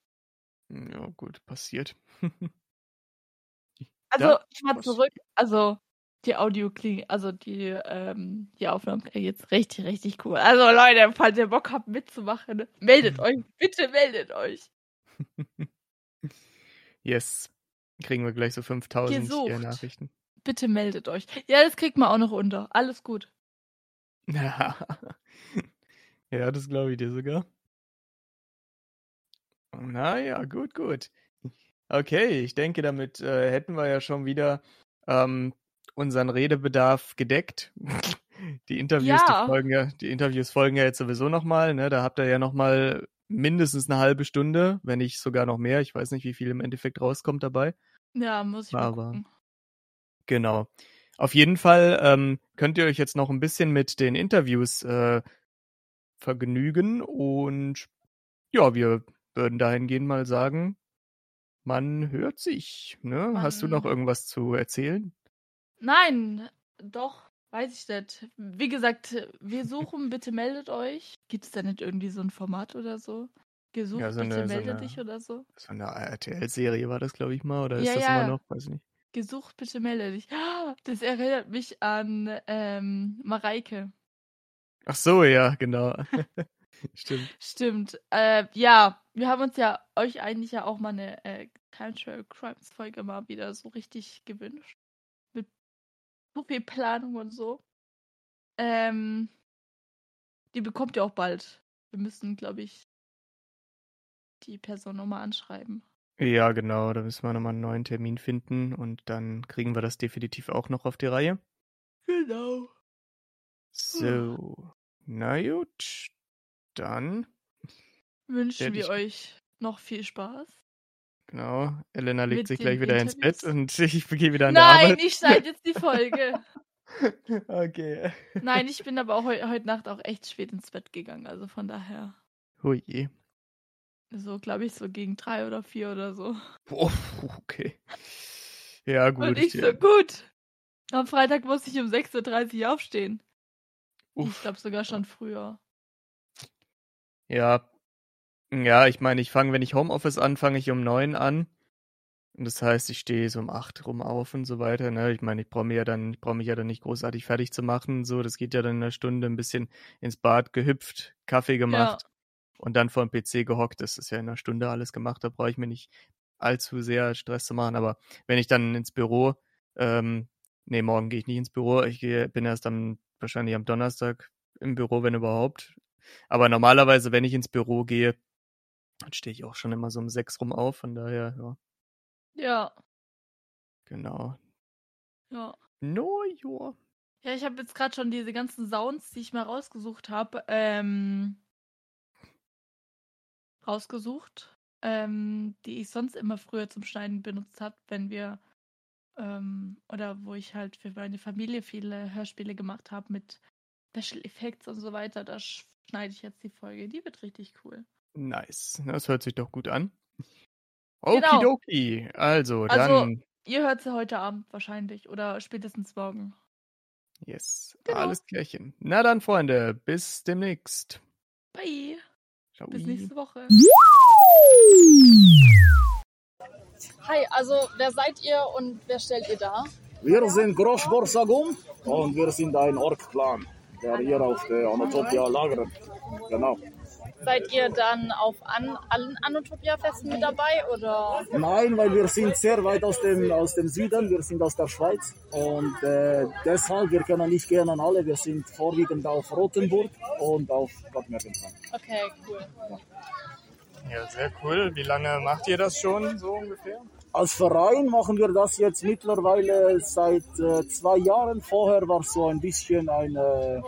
Ja, gut, passiert. Also, Ja, ich mal zurück. Also, die Audio klingt, also die, ähm, die Aufnahmen klingen jetzt richtig, richtig cool. Also, Leute, falls ihr Bock habt mitzumachen, meldet euch. Bitte meldet euch. Yes. Kriegen wir gleich so 5000 hier Gesucht. Nachrichten. Bitte meldet euch. Ja, das kriegt man auch noch unter. Alles gut. ja, das glaube ich dir sogar. Naja, gut, gut. Okay, ich denke, damit äh, hätten wir ja schon wieder ähm, unseren Redebedarf gedeckt. Die Interviews, Ja. die folgen ja, die Interviews folgen ja jetzt sowieso nochmal, ne? Da habt ihr ja nochmal mindestens eine halbe Stunde, wenn nicht sogar noch mehr. Ich weiß nicht, wie viel im Endeffekt rauskommt dabei. Ja, muss ich mal Aber- gucken. Genau. Auf jeden Fall ähm, könnt ihr euch jetzt noch ein bisschen mit den Interviews äh, vergnügen und ja, wir würden dahingehend mal sagen, man hört sich. Ne? Hast du noch Man- irgendwas zu erzählen? Nein, doch, weiß ich nicht. Wie gesagt, wir suchen, bitte meldet euch. Gibt es da nicht irgendwie so ein Format oder so? Gesucht, Ja, so bitte eine- so melde eine- dich oder so? So eine RTL-Serie war das, glaube ich mal, oder ist Ja, das ja. immer noch? Weiß ich nicht. Gesucht, bitte melde dich. Ah, Das erinnert mich an ähm, Mareike. Ach so, ja, genau. Stimmt. Stimmt. Äh, ja, wir haben uns ja euch eigentlich ja auch mal eine äh, Cultural Crimes Folge mal wieder so richtig gewünscht. So viel Planung und so. Ähm, die bekommt ihr auch bald. Wir müssen, glaube ich, die Person nochmal anschreiben. Ja, genau, da müssen wir nochmal einen neuen Termin finden und dann kriegen wir das definitiv auch noch auf die Reihe. Genau. So, na gut, dann, Wünschen wir euch noch viel Spaß. Genau, Elena legt Mit sich gleich wieder ins Bett Interviews? und ich gehe wieder an der Nein, Arbeit. ich schneide jetzt die Folge. Okay. Nein, ich bin aber auch heu heute Nacht auch echt spät ins Bett gegangen. Also von daher, Hui. je. so glaube ich, so gegen drei oder vier oder so. Oh, okay. Ja, gut. Und ich ja. so, gut. Am Freitag muss ich um 6.30 Uhr aufstehen. Ich Uff. glaube sogar schon früher. Ja. Ja, ich meine, ich fange, wenn ich Homeoffice anfange, ich um neun an. Und das heißt, ich stehe so um acht rum auf und so weiter. Ne? Ich meine, ich brauche mir ja dann, ich brauche mich ja dann nicht großartig fertig zu machen. So, das geht ja dann in einer Stunde ein bisschen ins Bad gehüpft, Kaffee gemacht und dann vor dem PC gehockt. Das ist ja in einer Stunde alles gemacht. Da brauche ich mir nicht allzu sehr Stress zu machen. Aber wenn ich dann ins Büro, ähm, nee, morgen gehe ich nicht ins Büro. Ich gehe, bin erst am, wahrscheinlich am Donnerstag im Büro, wenn überhaupt. Aber normalerweise, wenn ich ins Büro gehe, dann stehe ich auch schon immer so um sechs rum auf. Von daher, ja, Ja, genau. ja. No, ja. Ja, ich habe jetzt gerade schon diese ganzen Sounds, die ich mal rausgesucht habe, ähm, rausgesucht, ähm, die ich sonst immer früher zum Schneiden benutzt habe, wenn wir ähm, oder wo ich halt für meine Familie viele Hörspiele gemacht habe mit Special Effects und so weiter. Da sch- schneide ich jetzt die Folge. Die wird richtig cool. Nice. Das hört sich doch gut an. Genau. Okidoki. Also, Also- dann, Ihr hört sie heute Abend wahrscheinlich oder spätestens morgen. yes. Genau. Alles klärchen. Na dann, Freunde, bis demnächst. Bye. Ciao. Bis nächste Woche. Hi, also wer seid ihr und wer stellt ihr dar? Wir sind Grosch Borsagum und wir sind ein Ork-Clan, der hier auf der Anatopia lagert. Genau. Seid ihr dann auf an, allen Anotopia-Festen mit dabei oder? Nein, weil wir sind sehr weit aus dem, aus dem Süden, wir sind aus der Schweiz und äh, deshalb, wir können nicht gerne an alle, wir sind vorwiegend auf Rothenburg und auf Bad Mergentheim. Okay, cool. Ja, sehr cool. Wie lange macht ihr das schon, so ungefähr? Als Verein machen wir das jetzt mittlerweile seit äh, zwei Jahren. Vorher war es so ein bisschen eine,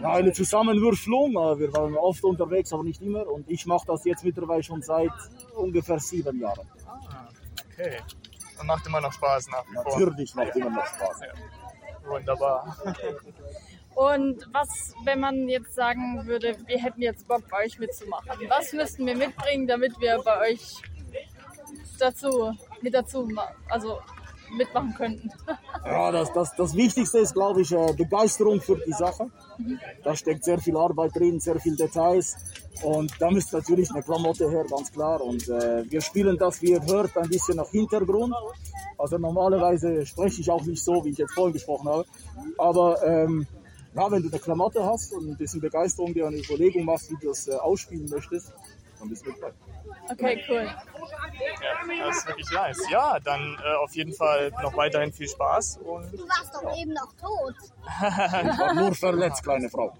ja, eine Zusammenwürfelung. Äh, Wir waren oft unterwegs, aber nicht immer. Und ich mache das jetzt mittlerweile schon seit ungefähr sieben Jahren. Okay. Und macht immer noch Spaß nach wie vor. Natürlich macht immer noch Spaß. Wunderbar. Und was, wenn man jetzt sagen würde, wir hätten jetzt Bock bei euch mitzumachen? Was müssten wir mitbringen, damit wir bei euch dazu, mit dazu, also mitmachen könnten? Ja, das, das, das Wichtigste ist, glaube ich, äh, Begeisterung für die Sache. Da steckt sehr viel Arbeit drin, sehr viel Details. Und da müsste natürlich eine Klamotte her, ganz klar. Und äh, wir spielen das, wie ihr hört, ein bisschen nach Hintergrund. Also normalerweise spreche ich auch nicht so, wie ich jetzt vorhin gesprochen habe. Aber ähm, ja, wenn du eine Klamotte hast und ein bisschen Begeisterung, dir eine Überlegung machst, wie du das äh, ausspielen möchtest, dann bist du mit dabei. Okay, cool. Ja, das ist wirklich nice. Ja, dann äh, auf jeden Fall noch weiterhin viel Spaß und Du warst doch eben noch tot. Ich war nur verletzt, kleine Frau.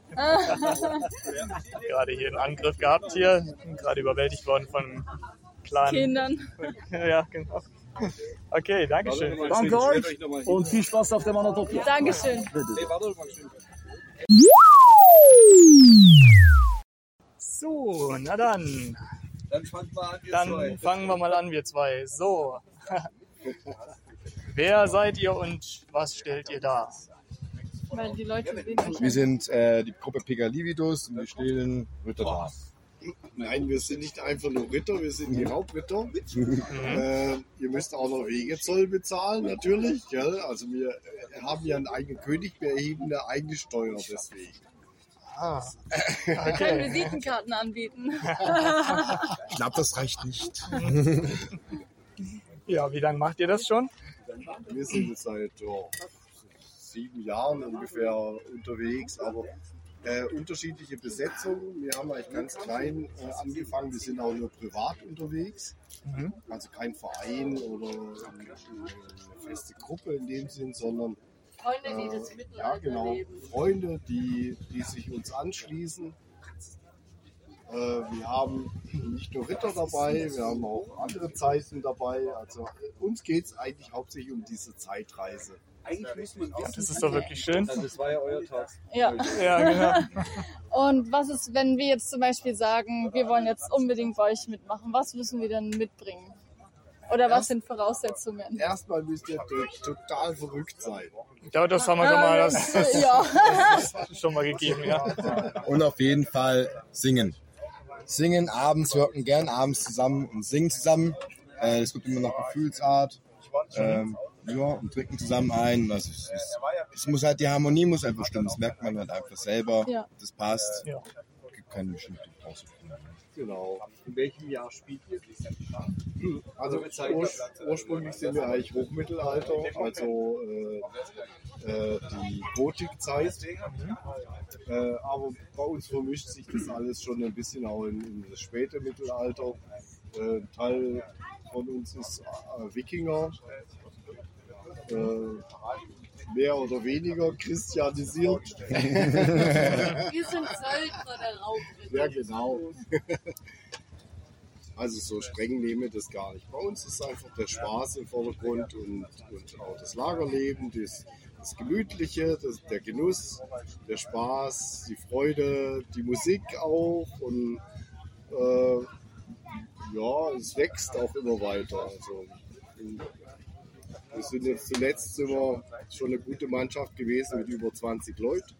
gerade hier einen Angriff gehabt hier, gerade überwältigt worden von kleinen Kindern. Ja, genau. Okay, danke schön. Danke euch und viel Spaß auf dem Anatopia. Dankeschön. So, na dann, Dann fangen wir an, wir dann zwei. fangen wir mal an, wir zwei. So. Wer seid ihr und was stellt ihr dar? Weil die Leute sehen Wir sind äh, die Gruppe Pegalividos und wir stehlen Ritter da. Nein, wir sind nicht einfach nur Ritter, wir sind die Raubritter. äh, ihr müsst auch noch Wegezoll bezahlen, natürlich. Gell? Also wir äh, haben ja einen eigenen König, wir erheben eine eigene Steuer deswegen. Ah, können okay. Visitenkarten anbieten. Ich glaube, das reicht nicht. Ja, wie lange macht ihr das schon? Wir sind jetzt seit oh, sieben Jahren ungefähr unterwegs, aber äh, unterschiedliche Besetzungen. Wir haben eigentlich ganz klein äh, angefangen, wir sind auch nur privat unterwegs. Mhm. Also kein Verein oder eine, eine feste Gruppe in dem Sinn, sondern Freunde, die äh, das ja, Mittelalter genau, leben. Freunde, die, die sich uns anschließen. Äh, wir haben nicht nur Ritter dabei, wir haben auch andere Zeiten dabei. Also äh, uns geht es eigentlich hauptsächlich um diese Zeitreise. Eigentlich müssen wir Das ist doch wirklich schön. Also das war ja euer Tag. Ja. Ja, genau. Und was ist, wenn wir jetzt zum Beispiel sagen, wir wollen jetzt unbedingt bei euch mitmachen? Was müssen wir denn mitbringen? Oder was sind Voraussetzungen? Erstmal müsst ihr to- total verrückt sein. Ja, das haben wir schon mal, das, das Ja. ist schon mal gegeben, ja. Und auf jeden Fall singen. Singen abends, wir hocken gern abends zusammen und singen zusammen. Äh, Es gibt immer noch Gefühlsart. Ähm, ja, und trinken zusammen ein. Das ist, ist, es muss halt, die Harmonie muss einfach stimmen. Das merkt man halt einfach selber. Ja. Das passt. Ja. Gibt keine bestimmte Voraussetzungen. Genau. In welchem Jahr spielt ihr? Also ur ursprünglich sind wir eigentlich Hochmittelalter, also äh, äh, die Gotikzeit. Äh, aber bei uns vermischt sich das alles schon ein bisschen auch in, in das späte Mittelalter. Äh, ein Teil von uns ist äh, Wikinger. Äh, mehr oder weniger christianisiert. Wir sind Söldner der Raubritter. Ja, genau. Also so streng nehmen wir das gar nicht. Bei uns ist einfach der Spaß im Vordergrund und, und auch das Lagerleben, das, das Gemütliche, das, der Genuss, der Spaß, die Freude, die Musik auch und äh, ja, es wächst auch immer weiter. Also, wir sind jetzt zuletzt wir schon eine gute Mannschaft gewesen mit über 20 Leuten.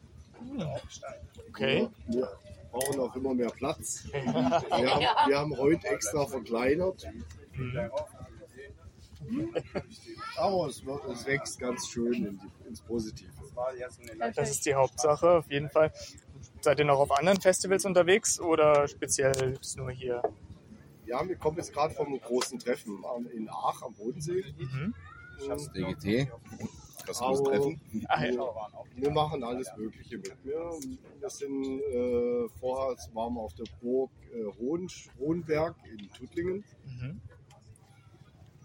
Okay. Wir brauchen auch immer mehr Platz. Wir haben, wir haben heute extra verkleinert. Aber es, wird- es wächst ganz schön in die, ins Positive. Das ist die Hauptsache, auf jeden Fall. Seid ihr noch auf anderen Festivals unterwegs oder speziell nur hier? Ja, wir kommen jetzt gerade vom großen Treffen in Aach am Bodensee. Mhm. Das DGT. Treffen. Ah, ja. wir machen alles Mögliche mit. Wir, wir sind äh, vorher waren wir auf der Burg äh, Hohen, Hohenberg in Tuttlingen. Mhm.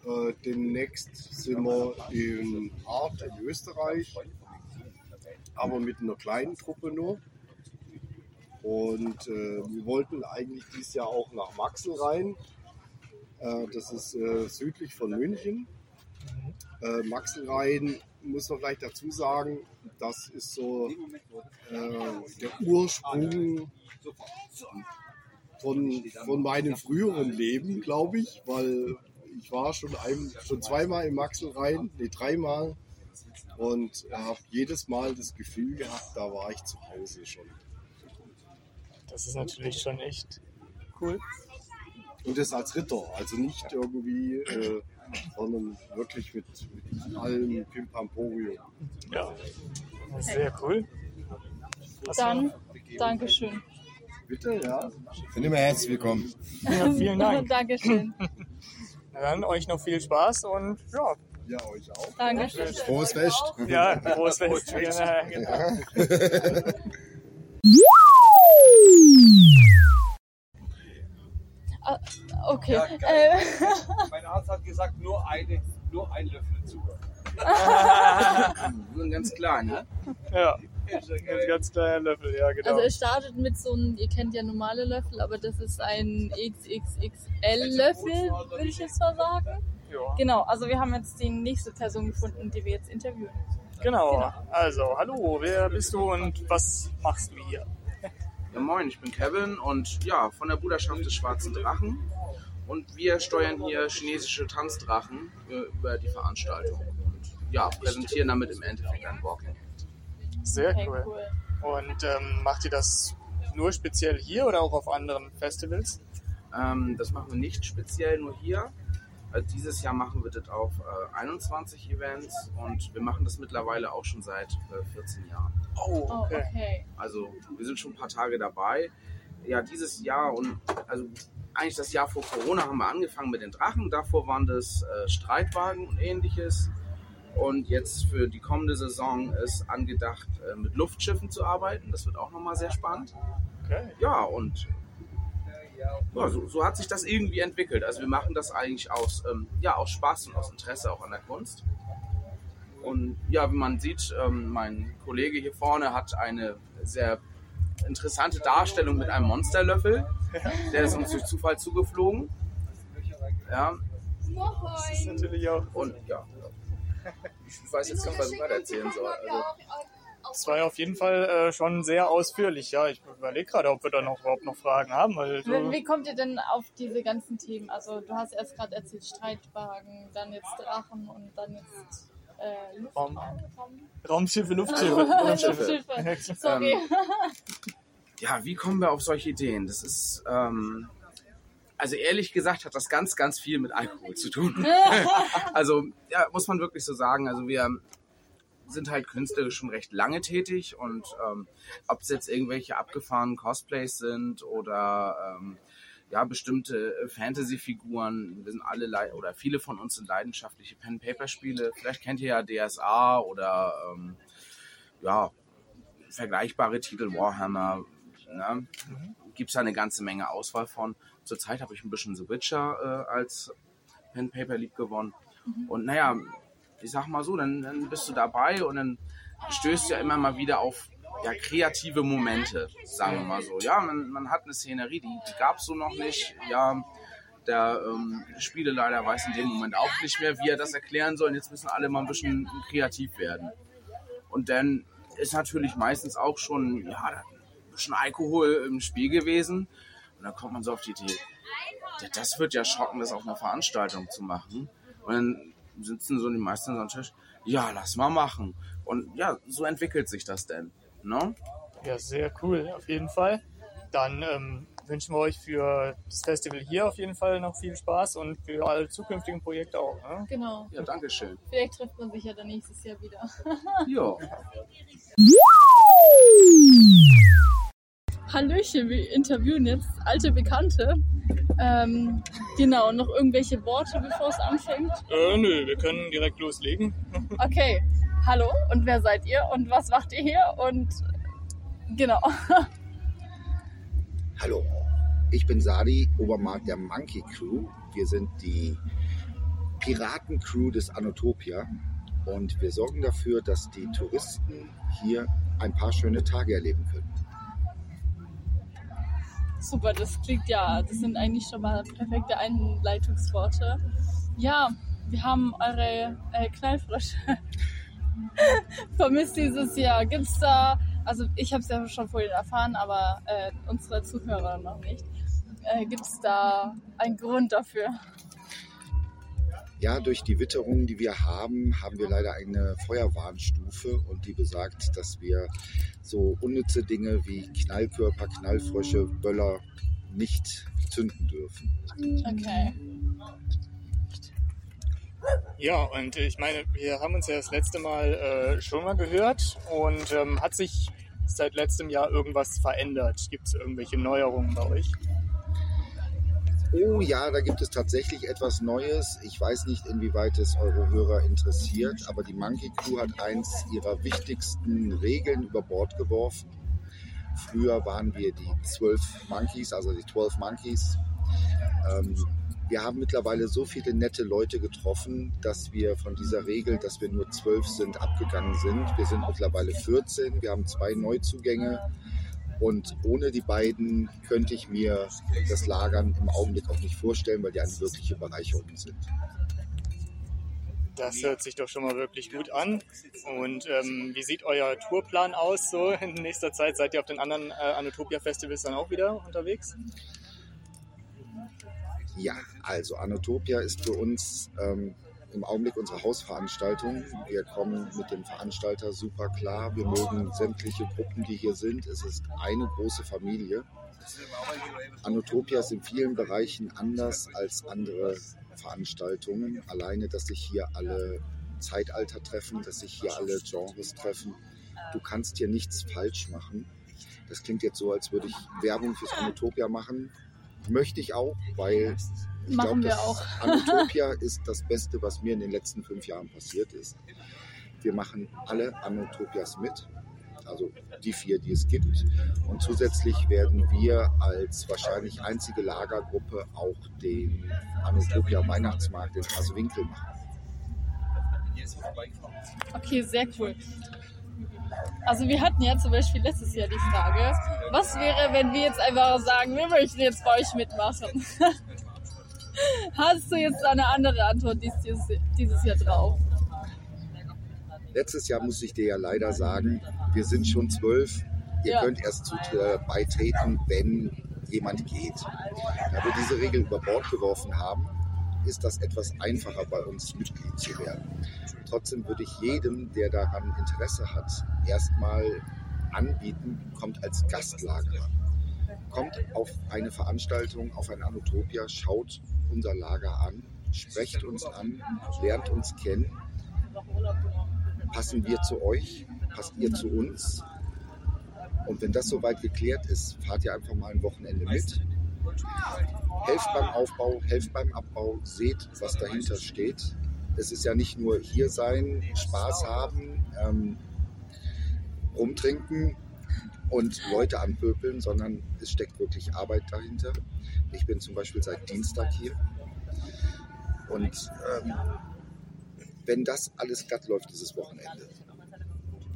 Äh, demnächst sind wir in Art in Österreich, aber mit einer kleinen Truppe nur. Und äh, wir wollten eigentlich dieses Jahr auch nach Maxel rein. Äh, das ist äh, südlich von München. Äh, Maxelrhein muss man vielleicht dazu sagen, das ist so äh, der Ursprung von, von meinem früheren Leben, glaube ich, weil ich war schon, ein, schon zweimal im Maxelrhein, nee, dreimal und habe jedes Mal das Gefühl gehabt, da war ich zu Hause schon. Das ist natürlich schon echt cool. Und das als Ritter, also nicht irgendwie, äh, sondern wirklich mit, mit allem Pimpamporium. Ja. Sehr cool. Was Dann, Dankeschön. Bitte, ja. Sind immer herzlich willkommen. Ja, vielen Dank. Dankeschön. Dann euch noch viel Spaß und ja, Ja, euch auch. Dankeschön. Frohes Fest. ja frohes Fest. Ja, genau. Okay. Ja, äh. Mein Arzt hat gesagt, nur, eine, nur ein Löffel Zucker. So ein ganz klar, ne? Ja, ein ganz kleiner Löffel, ja, genau. also es startet mit so einem, ihr kennt ja normale Löffel, aber das ist ein XXXL-Löffel, würde ich jetzt mal sagen. ja. Genau, also wir haben jetzt die nächste Person gefunden, die wir jetzt interviewen. Genau. Genau. Also, hallo, wer bist du und was machst du hier? Ja, moin, ich bin Kevin und ja, von der Bruderschaft des Schwarzen Drachen. Und wir steuern hier chinesische Tanzdrachen äh, über die Veranstaltung. Und ja, präsentieren damit im Endeffekt ein Walking. Sehr cool. Und ähm, macht ihr das nur speziell hier oder auch auf anderen Festivals? Ähm, das machen wir nicht speziell nur hier. Also dieses Jahr machen wir das auf äh, 21 Events und wir machen das mittlerweile auch schon seit äh, 14 Jahren. Oh, Oh, okay. okay. Also wir sind schon ein paar Tage dabei. Ja, dieses Jahr und also eigentlich das Jahr vor Corona haben wir angefangen mit den Drachen. Davor waren das äh, Streitwagen und ähnliches. Und jetzt für die kommende Saison ist angedacht, äh, mit Luftschiffen zu arbeiten. Das wird auch nochmal sehr spannend. okay. Ja, und ja, so, so hat sich das irgendwie entwickelt. Also wir machen das eigentlich aus, ähm, ja, aus Spaß und aus Interesse auch an der Kunst. Und ja, wie man sieht, ähm, mein Kollege hier vorne hat eine sehr interessante Darstellung mit einem Monsterlöffel. Der ist uns durch Zufall zugeflogen. Ja, Das ist natürlich auch. und ja. Ich weiß jetzt nicht, was ich weiter erzählen soll. Also, Das war ja auf jeden Fall äh, schon sehr ausführlich. Ja, ich überlege gerade, ob wir da noch überhaupt noch Fragen haben. Weil so, Wie, kommt ihr denn auf diese ganzen Themen? Also du hast erst gerade erzählt Streitwagen, dann jetzt Drachen und dann jetzt äh, Luftraum. Raumschiffe, Luftschiffe. Luftschiffe. Sorry. ja, wie kommen wir auf solche Ideen? Das ist, ähm, also ehrlich gesagt, hat das ganz, ganz viel mit Alkohol zu tun. also, ja, muss man wirklich so sagen. Also wir sind halt künstlerisch schon recht lange tätig und ähm, ob es jetzt irgendwelche abgefahrenen Cosplays sind oder ähm, ja, bestimmte äh, Fantasy-Figuren. Wir sind alle oder viele von uns sind leidenschaftliche Pen-Paper-Spiele. Vielleicht kennt ihr ja DSA oder ähm, ja, vergleichbare Titel, Warhammer. Ne? Gibt es da eine ganze Menge Auswahl von. Zurzeit habe ich ein bisschen The Witcher äh, als Pen-Paper lieb gewonnen. Und naja, ich sag mal so, dann, dann bist du dabei und dann stößt du ja immer mal wieder auf ja, kreative Momente, sagen wir mal so. Ja, man, man hat eine Szenerie, die, die gab es so noch nicht. Ja, der ähm, Spieleleiter weiß in dem Moment auch nicht mehr, wie er das erklären soll. Und jetzt müssen alle mal ein bisschen kreativ werden. Und dann ist natürlich meistens auch schon ja, ein bisschen Alkohol im Spiel gewesen. Und dann kommt man so auf die Idee, das wird ja schocken, das auf einer Veranstaltung zu machen. Und dann sitzen so die meisten so am Tisch, ja, lass mal machen. Und ja, so entwickelt sich das denn. Ne? Ja, sehr cool, auf jeden Fall. Dann ähm, wünschen wir euch für das Festival hier auf jeden Fall noch viel Spaß und für alle zukünftigen Projekte auch. Ne? Genau. Ja, danke schön. Vielleicht trifft man sich ja dann nächstes Jahr wieder. Ja. Hallöchen, wir interviewen jetzt alte Bekannte. Ähm, genau, noch irgendwelche Worte, bevor es anfängt? Äh, nö, wir können direkt loslegen. Okay, hallo und wer seid ihr und was macht ihr hier? Und genau. Hallo, ich bin Sadi, Obermarkt der Monkey Crew. Wir sind die Piratencrew des Anotopia und wir sorgen dafür, dass die Touristen hier ein paar schöne Tage erleben können. Super, das klingt ja, das sind eigentlich schon mal perfekte Einleitungsworte. Ja, wir haben eure äh, Knallfrische vermisst dieses Jahr. Gibt's da, also ich habe es ja schon vorhin erfahren, aber äh, unsere Zuhörer noch nicht. Äh, Gibt's da einen Grund dafür? Ja, durch die Witterung, die wir haben, haben wir leider eine Feuerwarnstufe und die besagt, dass wir so unnütze Dinge wie Knallkörper, Knallfrösche, Böller nicht zünden dürfen. Okay. Ja, und ich meine, wir haben uns ja das letzte Mal äh, schon mal gehört und ähm, hat sich seit letztem Jahr irgendwas verändert? Gibt es irgendwelche Neuerungen bei euch? Oh ja, da gibt es tatsächlich etwas Neues. Ich weiß nicht, inwieweit es eure Hörer interessiert, aber die Monkey Crew hat eins ihrer wichtigsten Regeln über Bord geworfen. Früher waren wir die zwölf Monkeys, also die 12 Monkeys. Ähm, wir haben mittlerweile so viele nette Leute getroffen, dass wir von dieser Regel, dass wir nur zwölf sind, abgegangen sind. Wir sind mittlerweile 14, wir haben zwei Neuzugänge. Und ohne die beiden könnte ich mir das Lagern im Augenblick auch nicht vorstellen, weil die eine wirkliche Bereicherung sind. Das hört sich doch schon mal wirklich gut an. Und ähm, wie sieht euer Tourplan aus so in nächster Zeit? Seid ihr auf den anderen äh, Anotopia-Festivals dann auch wieder unterwegs? Ja, also Anotopia ist für uns ähm, im Augenblick unsere Hausveranstaltung. Wir kommen mit dem Veranstalter super klar. Wir mögen sämtliche Gruppen, die hier sind. Es ist eine große Familie. Anotopia ist in vielen Bereichen anders als andere Veranstaltungen. Alleine, dass sich hier alle Zeitalter treffen, dass sich hier alle Genres treffen. Du kannst hier nichts falsch machen. Das klingt jetzt so, als würde ich Werbung fürs Anotopia machen. Möchte ich auch, weil ich Machen glaube, wir das auch. Anotopia ist das Beste, was mir in den letzten fünf Jahren passiert ist. Wir machen alle Anotopias mit, also die vier, die es gibt. Und zusätzlich werden wir als wahrscheinlich einzige Lagergruppe auch den Anotopia Weihnachtsmarkt in Hasewinkel machen. Okay, sehr cool. Also wir hatten ja zum Beispiel letztes Jahr die Frage, was wäre, wenn wir jetzt einfach sagen, wir möchten jetzt bei euch mitmachen? Hast du jetzt eine andere Antwort dieses, dieses Jahr drauf? Letztes Jahr muss ich dir ja leider sagen, wir sind schon zwölf. Ihr Ja. könnt erst zu, äh, beitreten, wenn jemand geht. Da wir diese Regel über Bord geworfen haben, ist das etwas einfacher bei uns Mitglied zu werden. Trotzdem würde ich jedem, der daran Interesse hat, erstmal anbieten, kommt als Gastlagerer. Kommt auf eine Veranstaltung, auf ein Anotopia, schaut unser Lager an, sprecht uns an, lernt uns kennen. Passen wir zu euch? Passt ihr zu uns? Und wenn das soweit geklärt ist, fahrt ihr einfach mal ein Wochenende mit. Helft beim Aufbau, helft beim Abbau, seht, was dahinter steht. Es ist ja nicht nur hier sein, Spaß haben, ähm, rumtrinken und Leute anpöbeln, sondern es steckt wirklich Arbeit dahinter. Ich bin zum Beispiel seit Dienstag hier. Und ähm, wenn das alles glatt läuft, dieses Wochenende,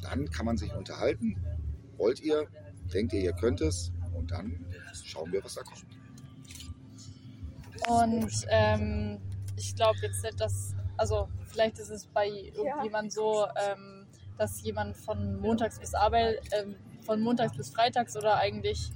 dann kann man sich unterhalten. Wollt ihr? Denkt ihr, ihr könnt es? Und dann schauen wir, was da kommt. Und ähm, ich glaube jetzt nicht, dass, also vielleicht ist es bei irgendjemand so, ähm, dass jemand von montags bis Arbeit, ähm, von montags bis freitags oder eigentlich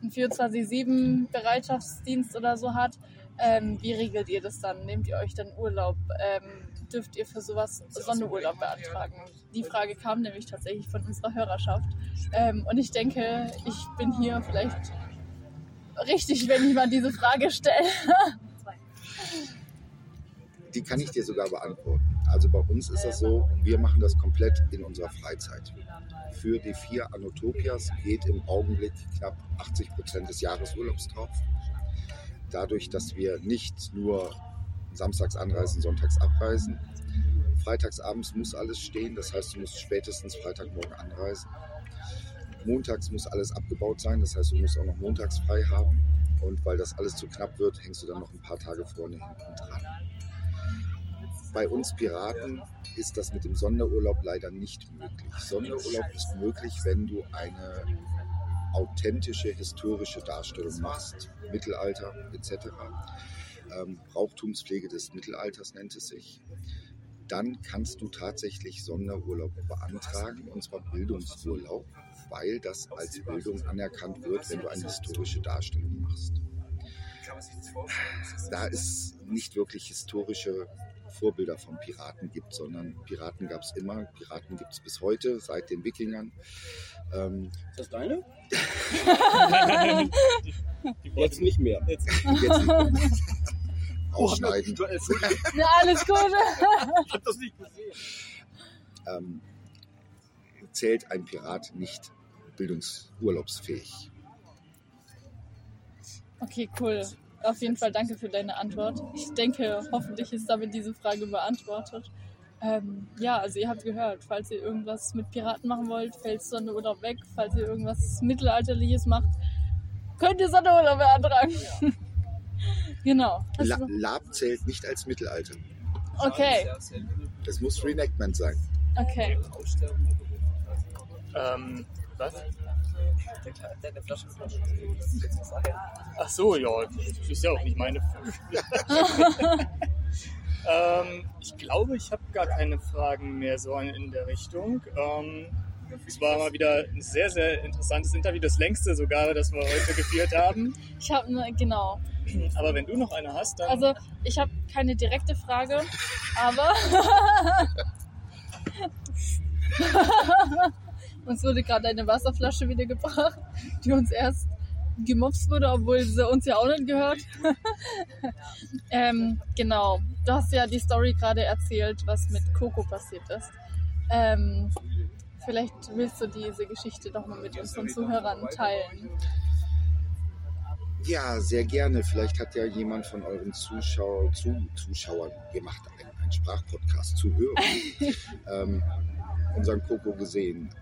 einen 24-7 Bereitschaftsdienst oder so hat. Ähm, wie regelt ihr das dann? Nehmt ihr euch dann Urlaub? Ähm, dürft ihr für sowas Sonderurlaub beantragen? Die Frage kam nämlich tatsächlich von unserer Hörerschaft. Ähm, und ich denke, ich bin hier vielleicht richtig, wenn ich mal diese Frage stelle. Die kann ich dir sogar beantworten. Also bei uns ist das so, wir machen das komplett in unserer Freizeit. Für die vier Anotopias geht im Augenblick knapp 80 Prozent des Jahresurlaubs drauf. Dadurch, dass wir nicht nur samstags anreisen, sonntags abreisen. Freitagsabends muss alles stehen, das heißt, du musst spätestens Freitagmorgen anreisen. Montags muss alles abgebaut sein, das heißt, du musst auch noch montags frei haben. Und weil das alles zu knapp wird, hängst du dann noch ein paar Tage vorne hinten dran. Bei uns Piraten ist das mit dem Sonderurlaub leider nicht möglich. Sonderurlaub ist möglich, wenn du eine authentische historische Darstellung machst, Mittelalter etc. Ähm, Brauchtumspflege des Mittelalters nennt es sich. Dann kannst du tatsächlich Sonderurlaub beantragen, und zwar Bildungsurlaub, weil das als Bildung anerkannt wird, wenn du eine historische Darstellung machst. Da es nicht wirklich historische Vorbilder von Piraten gibt, sondern Piraten gab es immer, Piraten gibt es bis heute, seit den Wikingern. Ähm, Ist das deine? Jetzt nicht mehr. jetzt ausschneiden. Na, alles Gute. Ich hab das nicht gesehen. ähm, zählt ein Pirat nicht bildungsurlaubsfähig. Okay, cool. Auf jeden Fall danke für deine Antwort. Ich denke, hoffentlich ist damit diese Frage beantwortet. Ähm, ja, also ihr habt gehört, falls ihr irgendwas mit Piraten machen wollt, fällt Sonderurlaub weg. Falls ihr irgendwas Mittelalterliches macht, könnt ihr Sonderurlaub beantragen. Genau. La noch- Lab zählt nicht als Mittelalter. Okay, Es muss Reenactment sein. okay. Ähm, was? Deine Flasche. Ach so, ja, das ist ja auch nicht meine ähm, Ich glaube, ich habe gar keine Fragen mehr so in der Richtung. Ähm, es war mal wieder ein sehr, sehr interessantes Interview, das längste sogar, das wir heute geführt haben. Ich habe ne, genau. Aber wenn du noch eine hast, dann. Also ich habe keine direkte Frage, aber uns wurde gerade eine Wasserflasche wieder gebracht, die uns erst gemobst wurde, obwohl sie uns ja auch nicht gehört. ähm, genau, du hast ja die Story gerade erzählt, was mit Coco passiert ist. Ähm, vielleicht willst du diese Geschichte doch mal mit unseren Zuhörern teilen. Ja, sehr gerne. Vielleicht hat ja jemand von euren Zuschauer, zu, Zuschauern gemacht, einen, einen Sprachpodcast, Zuhörer, ähm, unseren Coco gesehen.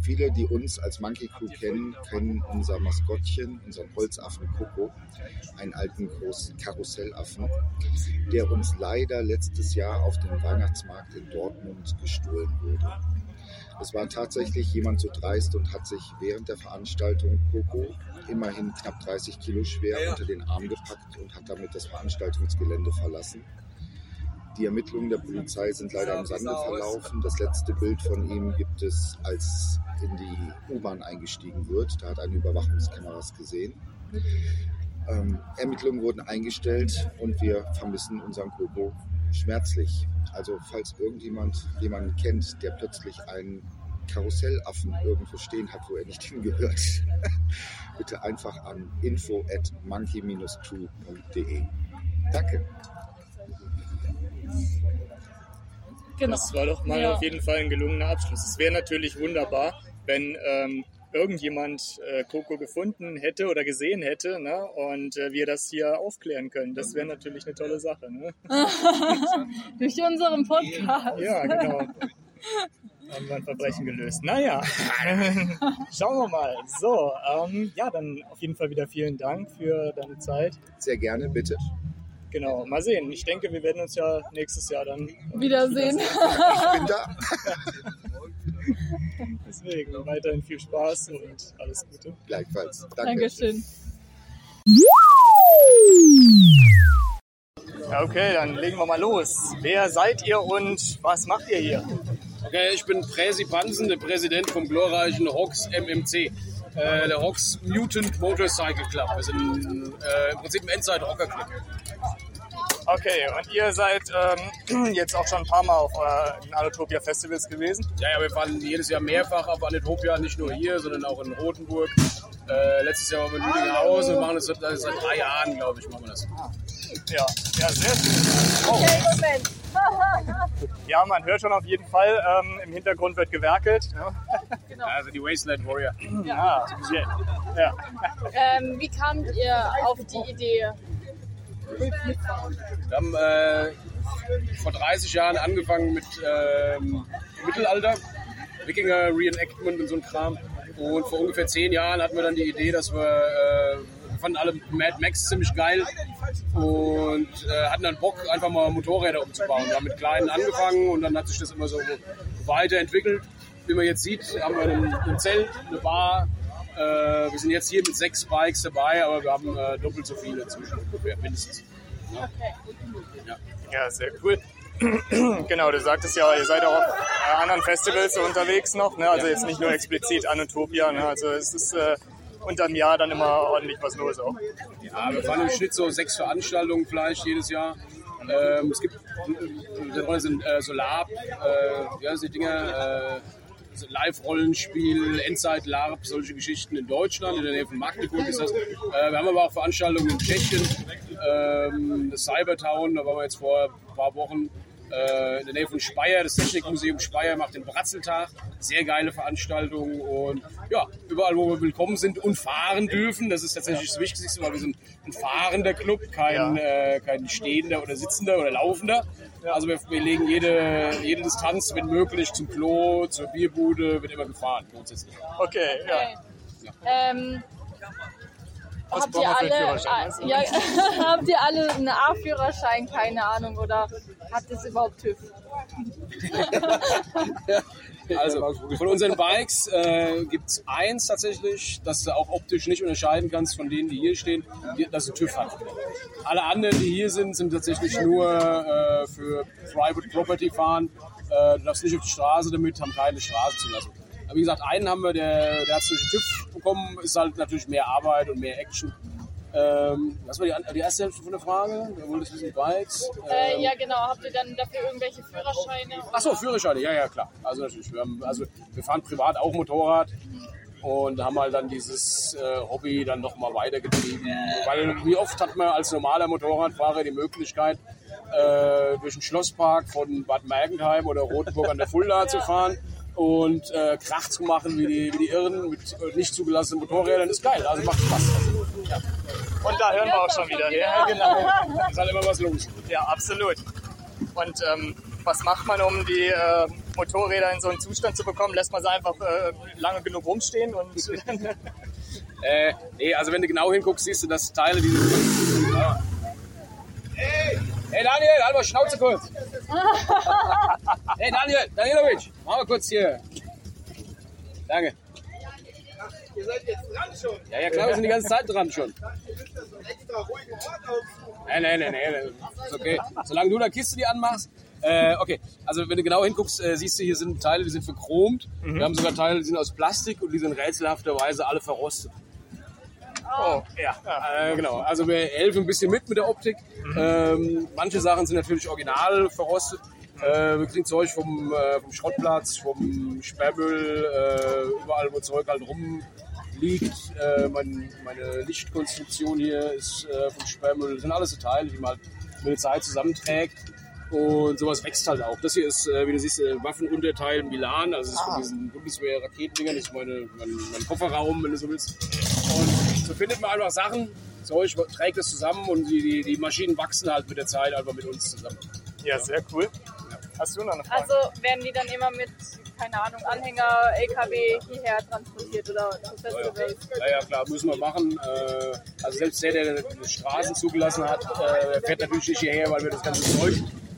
Viele, die uns als Monkey Crew kennen, kennen unser Maskottchen, unseren Holzaffen Coco, einen alten großen Karussellaffen, der uns leider letztes Jahr auf dem Weihnachtsmarkt in Dortmund gestohlen wurde. Es war tatsächlich jemand so dreist und hat sich während der Veranstaltung Coco, immerhin knapp 30 Kilo schwer, unter den Arm gepackt und hat damit das Veranstaltungsgelände verlassen. Die Ermittlungen der Polizei sind leider im Sande verlaufen. Das letzte Bild von ihm gibt es, als in die U-Bahn eingestiegen wird. Da hat eine Überwachungskameras gesehen. Ähm, Ermittlungen wurden eingestellt und wir vermissen unseren Coco schmerzlich. Also falls irgendjemand jemanden kennt, der plötzlich einen Karussellaffen irgendwo stehen hat, wo er nicht hingehört, bitte einfach an info at monkey-crew.de. Danke. Genau. Das war doch mal Ja. auf jeden Fall ein gelungener Abschluss. Es wäre natürlich wunderbar, wenn ähm, irgendjemand äh, Coco gefunden hätte oder gesehen hätte ne? und äh, wir das hier aufklären können. Das wäre natürlich eine tolle Sache. Ne? Durch unseren Podcast. Ja, genau. Haben wir ein Verbrechen gelöst. Naja, schauen wir mal. So, ähm, ja, dann auf jeden Fall wieder vielen Dank für deine Zeit. Sehr gerne, bitte. Genau, mal sehen. Ich denke, wir werden uns ja nächstes Jahr dann Wiedersehen. Ich bin da. Deswegen weiterhin viel Spaß und alles Gute. Gleichfalls. Danke. Dankeschön. Ja, okay, dann legen wir mal los. Wer seid ihr und was macht ihr hier? Okay, ich bin Präsi Pansen, der Präsident vom glorreichen Hox MMC. Äh, der Hox Mutant Motorcycle Club. Wir sind äh, im Prinzip ein Endzeit-Rocker Club. Okay, und ihr seid ähm, jetzt auch schon ein paar Mal auf äh, Anatopia Festivals gewesen? Ja, ja, wir fahren jedes Jahr mehrfach auf Anetopia, nicht nur hier, sondern auch in Rotenburg. Äh, letztes Jahr waren wir in Lüdinghausen und machen das seit, seit drei Jahren, glaube ich, machen wir das. Ja, ja, sehr schön. Oh. Okay, Moment. Ja, man hört schon auf jeden Fall, ähm, im Hintergrund wird gewerkelt. Ja, genau. Also die Wasteland Warrior. ja. ja. ja. Ähm, wie kamt ihr auf die Idee? Wir haben äh, vor 30 Jahren angefangen mit ähm, Mittelalter, Wikinger Reenactment und so ein Kram. Und vor ungefähr 10 Jahren hatten wir dann die Idee, dass wir, äh, wir fanden alle Mad Max ziemlich geil und äh, hatten dann Bock, einfach mal Motorräder umzubauen. Wir haben mit kleinen angefangen und dann hat sich das immer so weiterentwickelt. Wie man jetzt sieht, haben wir ein, ein Zelt, eine Bar. Äh, wir sind jetzt hier mit sechs Bikes dabei, aber wir haben äh, doppelt so viele inzwischen, mindestens. Ja. Ja. Ja, sehr cool. genau, du sagtest ja, ihr seid auch auf äh, anderen Festivals unterwegs noch, ne? also jetzt nicht nur explizit Anotopia, ne? also es ist äh, unterm Jahr dann immer ordentlich was los auch. Ja, wir fahren im Schnitt so sechs Veranstaltungen vielleicht jedes Jahr. Ähm, es gibt äh, sind äh, Solar, äh, ja, die Dinger, äh, Live-Rollenspiel, Endzeit-LARP, solche Geschichten in Deutschland, in der Nähe von Magdeburg ist das. Äh, wir haben aber auch Veranstaltungen in Tschechien, ähm, das Cybertown, da waren wir jetzt vor ein paar Wochen. Äh, in der Nähe von Speyer, das Technikmuseum Speyer macht den Bratzeltag. Sehr geile Veranstaltung und ja, überall, wo wir willkommen sind und fahren dürfen. Das ist tatsächlich das Wichtigste, weil wir sind ein fahrender Club, kein, äh, kein stehender oder sitzender oder laufender. Also wir, wir legen jede, jede Distanz, wenn möglich, zum Klo, zur Bierbude, wird immer gefahren grundsätzlich. Okay, ja. Ähm, Was habt ihr alle, äh, ja, habt ihr alle einen A-Führerschein, keine Ahnung, oder habt ihr es überhaupt TÜV? Also von unseren Bikes äh, gibt es eins tatsächlich, das du auch optisch nicht unterscheiden kannst von denen, die hier stehen, die, das ein TÜV hat. Alle anderen, die hier sind, sind tatsächlich nur äh, für Private Property fahren. Äh, du darfst nicht auf die Straße damit, haben keine Straßenzulassung. Aber wie gesagt, einen haben wir, der, der hat den TÜV bekommen, ist halt natürlich mehr Arbeit und mehr Action. Ähm, was war die, die erste Hälfte von der Frage? Wolltest du wissen, Bikes. Äh, Ähm, ja, genau. Habt ihr dann dafür irgendwelche Führerscheine? Achso, Führerscheine, ja, ja, klar. Also natürlich, wir, haben, also wir fahren privat auch Motorrad und haben halt dann dieses äh, Hobby dann nochmal weitergetrieben. Weil wie oft hat man als normaler Motorradfahrer die Möglichkeit, äh, durch den Schlosspark von Bad Mergentheim oder Rotenburg an der Fulda zu fahren und äh, Krach zu machen wie die, wie die Irren mit äh, nicht zugelassenen Motorrädern. Ist geil, also macht Spaß. Ja. Und da hören wir auch schon wieder. Ja, genau. Ist halt immer was los. Ja, absolut. Und ähm, was macht man, um die äh, Motorräder in so einen Zustand zu bekommen? Lässt man sie einfach äh, lange genug rumstehen und Äh, nee, also wenn du genau hinguckst, siehst du, dass Teile dieses. Ja. Hey, hey Daniel, halt mal Schnauze kurz. hey Daniel, Danilovic, mach mal kurz hier. Danke. Ihr seid jetzt dran schon. Ja, ja, klar, wir sind die ganze Zeit dran schon. Nein, nein, nein, nein, ist okay. Solange du da Kiste die anmachst. Äh, okay, also wenn du genau hinguckst, äh, siehst du, hier sind Teile, die sind verchromt. Wir haben sogar Teile, die sind aus Plastik und die sind rätselhafterweise alle verrostet. Oh, ja. Äh, genau, also wir helfen ein bisschen mit mit der Optik. Ähm, manche Sachen sind natürlich original verrostet. Äh, wir kriegen Zeug vom, äh, vom Schrottplatz, vom Sperrmüll, äh, überall wo Zeug halt rumliegt. Äh, mein, meine Lichtkonstruktion hier ist äh, vom Sperrmüll. Das sind alles so Teile, die man halt mit der Zeit zusammenträgt. Und sowas wächst halt auch. Das hier ist, äh, wie du siehst, äh, Waffenunterteil Milan. Also das ist von diesen Bundeswehr-Raketendingern. Das ist meine, mein, mein Kofferraum, wenn du so willst. Und so findet man einfach Sachen, Zeug, trägt das zusammen und die, die, die Maschinen wachsen halt mit der Zeit einfach mit uns zusammen. Ja, sehr cool. Hast du noch eine Frage? Also werden die dann immer mit, keine Ahnung, Anhänger, LKW hierher transportiert oder zu Festivals? Ja, ja, klar, müssen wir machen. Äh, Also selbst der, der die Straßen zugelassen hat, äh, fährt natürlich nicht hierher, weil wir das ganze Zeug,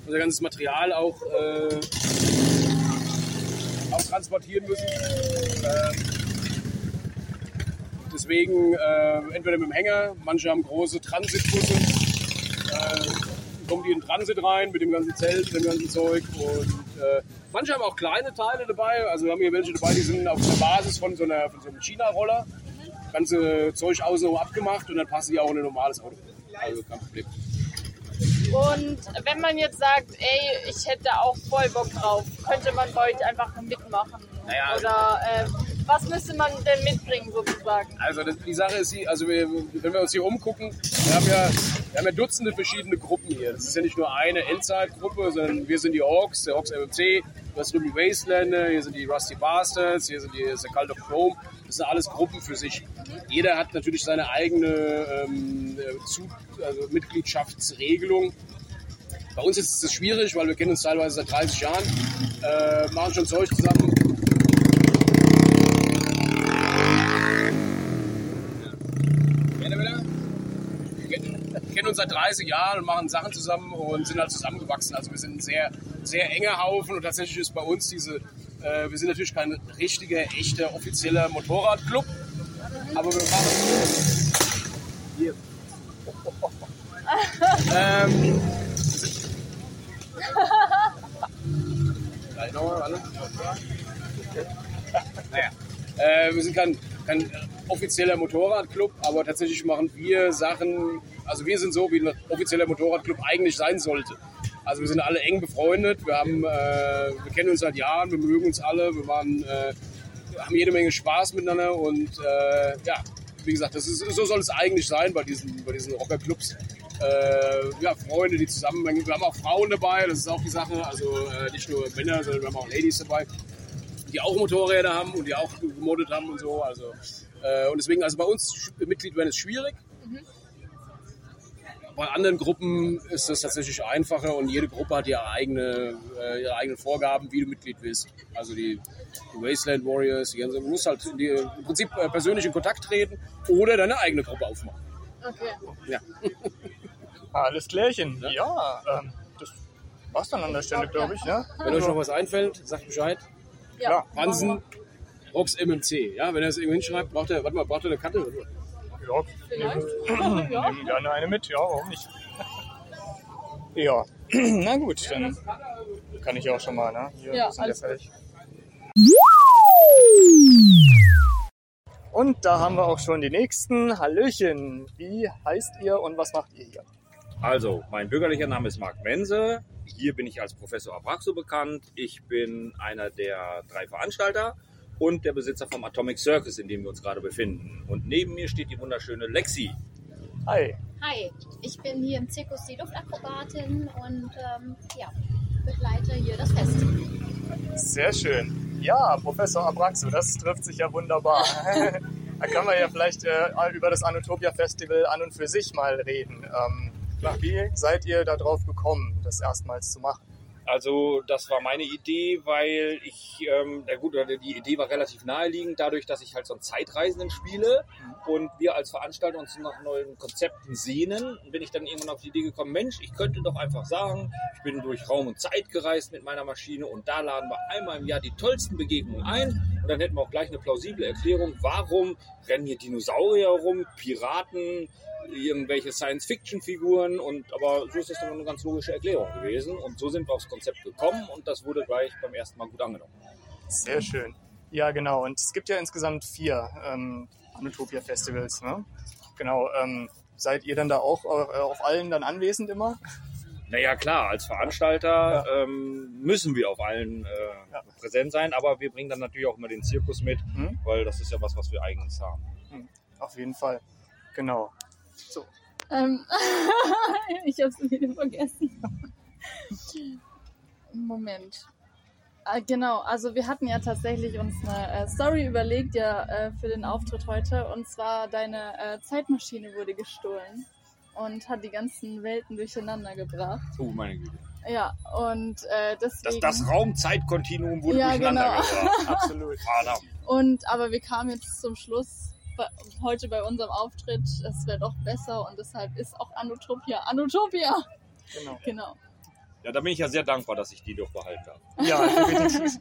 unser ganzes Material auch, äh, auch transportieren müssen. Ähm, Deswegen entweder mit dem Hänger, manche haben große Transitbusse, kommen die in Transit rein mit dem ganzen Zelt, mit dem ganzen Zeug und äh, manche haben auch kleine Teile dabei, also wir haben hier welche dabei, die sind auf der Basis von so, einer, von so einem China-Roller, ganze Zeug außenrum abgemacht und dann passen die auch in ein normales Auto. Also kein Problem. Und wenn man jetzt sagt, ey, ich hätte auch voll Bock drauf, könnte man bei euch einfach mitmachen? Naja. Oder äh, was müsste man denn mitbringen sozusagen? Also das, die Sache ist, also wir, wenn wir uns hier umgucken, wir haben, ja, wir haben ja Dutzende verschiedene Gruppen hier. Das ist ja nicht nur eine Endzeit-Gruppe, sondern wir sind die Hawks, der Hawks MMC, hast drüben die Wastelander, hier sind die Rusty Bastards, hier sind die das ist der Cult of Chrome. Das sind alles Gruppen für sich. Jeder hat natürlich seine eigene ähm, äh, Zu also Mitgliedschaftsregelung. Bei uns ist es schwierig, weil wir kennen uns teilweise seit 30 Jahren, äh, machen schon Zeug zusammen. Gerne wieder? Wir kennen uns seit 30 Jahren und machen Sachen zusammen und sind halt zusammengewachsen. Also wir sind ein sehr, sehr enger Haufen und tatsächlich ist bei uns diese, äh, wir sind natürlich kein richtiger, echter, offizieller Motorradclub, aber wir machen... Hier. ähm. Naja, äh, wir sind kein, kein offizieller Motorradclub, aber tatsächlich machen wir Sachen, also wir sind so, wie ein offizieller Motorradclub eigentlich sein sollte. Also wir sind alle eng befreundet, wir, haben, äh, wir kennen uns seit Jahren, wir mögen uns alle, wir waren, äh, haben jede Menge Spaß miteinander und äh, ja, wie gesagt, das ist, so soll es eigentlich sein bei diesen, bei diesen Rockerclubs. Äh, ja, Freunde, die zusammenhängen. Wir haben auch Frauen dabei, das ist auch die Sache. Also äh, nicht nur Männer, sondern wir haben auch Ladies dabei, die auch Motorräder haben und die auch gemoddet haben und so. Also, äh, und deswegen, also bei uns Mitglied werden ist schwierig. bei anderen Gruppen ist das tatsächlich einfacher und jede Gruppe hat ihre, eigene, äh, ihre eigenen Vorgaben, wie du Mitglied bist. Also die, die Wasteland Warriors, die ganze, du musst halt die, im Prinzip äh, persönlich in Kontakt treten oder deine eigene Gruppe aufmachen. Okay. Ja. Alles klärchen. Ja, ähm, das war's dann an der Stelle, glaube ich. Ja? Wenn euch noch was einfällt, sagt Bescheid. Ja. Hansen, Rox MMC. Ja, wenn er das irgendwo hinschreibt, braucht er, warte mal, braucht er eine Karte? Ja, nehmen, nehmen gerne eine mit, ja, warum nicht? Ja, na gut, dann kann ich auch schon mal, ne? Hier Ja, sind alles ja fertig. Und da haben wir auch schon die nächsten. Hallöchen, wie heißt ihr und was macht ihr hier? Also, mein bürgerlicher Name ist Marc Mense. Hier bin ich als Professor Abraxo bekannt. Ich bin einer der drei Veranstalter und der Besitzer vom Atomic Circus, in dem wir uns gerade befinden. Und neben mir steht die wunderschöne Lexi. Hi. Hi, ich bin hier im Zirkus die Luftakrobatin und ähm, ja, begleite hier das Fest. Sehr schön. Ja, Professor Abraxo, das trifft sich ja wunderbar. da können wir ja vielleicht äh, über das Anotopia Festival an und für sich mal reden. Ähm, wie seid ihr da drauf gekommen, das erstmals zu machen? Also das war meine Idee, weil ich, ähm, na gut, die Idee war relativ naheliegend, dadurch, dass ich halt so einen Zeitreisenden spiele und wir als Veranstalter uns nach neuen Konzepten sehnen, bin ich dann irgendwann auf die Idee gekommen, Mensch, ich könnte doch einfach sagen, ich bin durch Raum und Zeit gereist mit meiner Maschine und da laden wir einmal im Jahr die tollsten Begegnungen ein und dann hätten wir auch gleich eine plausible Erklärung, warum rennen hier Dinosaurier rum, Piraten, irgendwelche Science-Fiction-Figuren und aber so ist das dann eine ganz logische Erklärung gewesen und so sind wir aufs Konzept gekommen und das wurde gleich beim ersten Mal gut angenommen. Sehr schön. Ja, genau. Und es gibt ja insgesamt vier ähm, Anotopia Festivals. Ne? Genau. Ähm, seid ihr dann da auch äh, auf allen dann anwesend immer? Naja, klar, als Veranstalter ähm, müssen wir auf allen äh, präsent sein, aber wir bringen dann natürlich auch immer den Zirkus mit, Mhm. weil das ist ja was, was wir eigens haben. Hm, Auf jeden Fall. Genau. So. Ähm, ich hab's wieder vergessen. Moment. Ah, genau, also wir hatten ja tatsächlich uns eine äh, Story überlegt, ja, äh, für den Auftritt heute. Und zwar deine äh, Zeitmaschine wurde gestohlen und hat die ganzen Welten durcheinander gebracht. Oh, meine Güte. Ja, und äh, Das, deswegen. das Raumzeitkontinuum wurde Ja, durcheinander genau. gebracht. Absolut. Verdammt. Und aber wir kamen jetzt zum Schluss bei, heute bei unserem Auftritt, es wäre doch besser und deshalb ist auch Anotopia Anotopia. Genau. Genau. Ja, da bin ich ja sehr dankbar, dass ich die doch behalten darf. Ja, definitiv.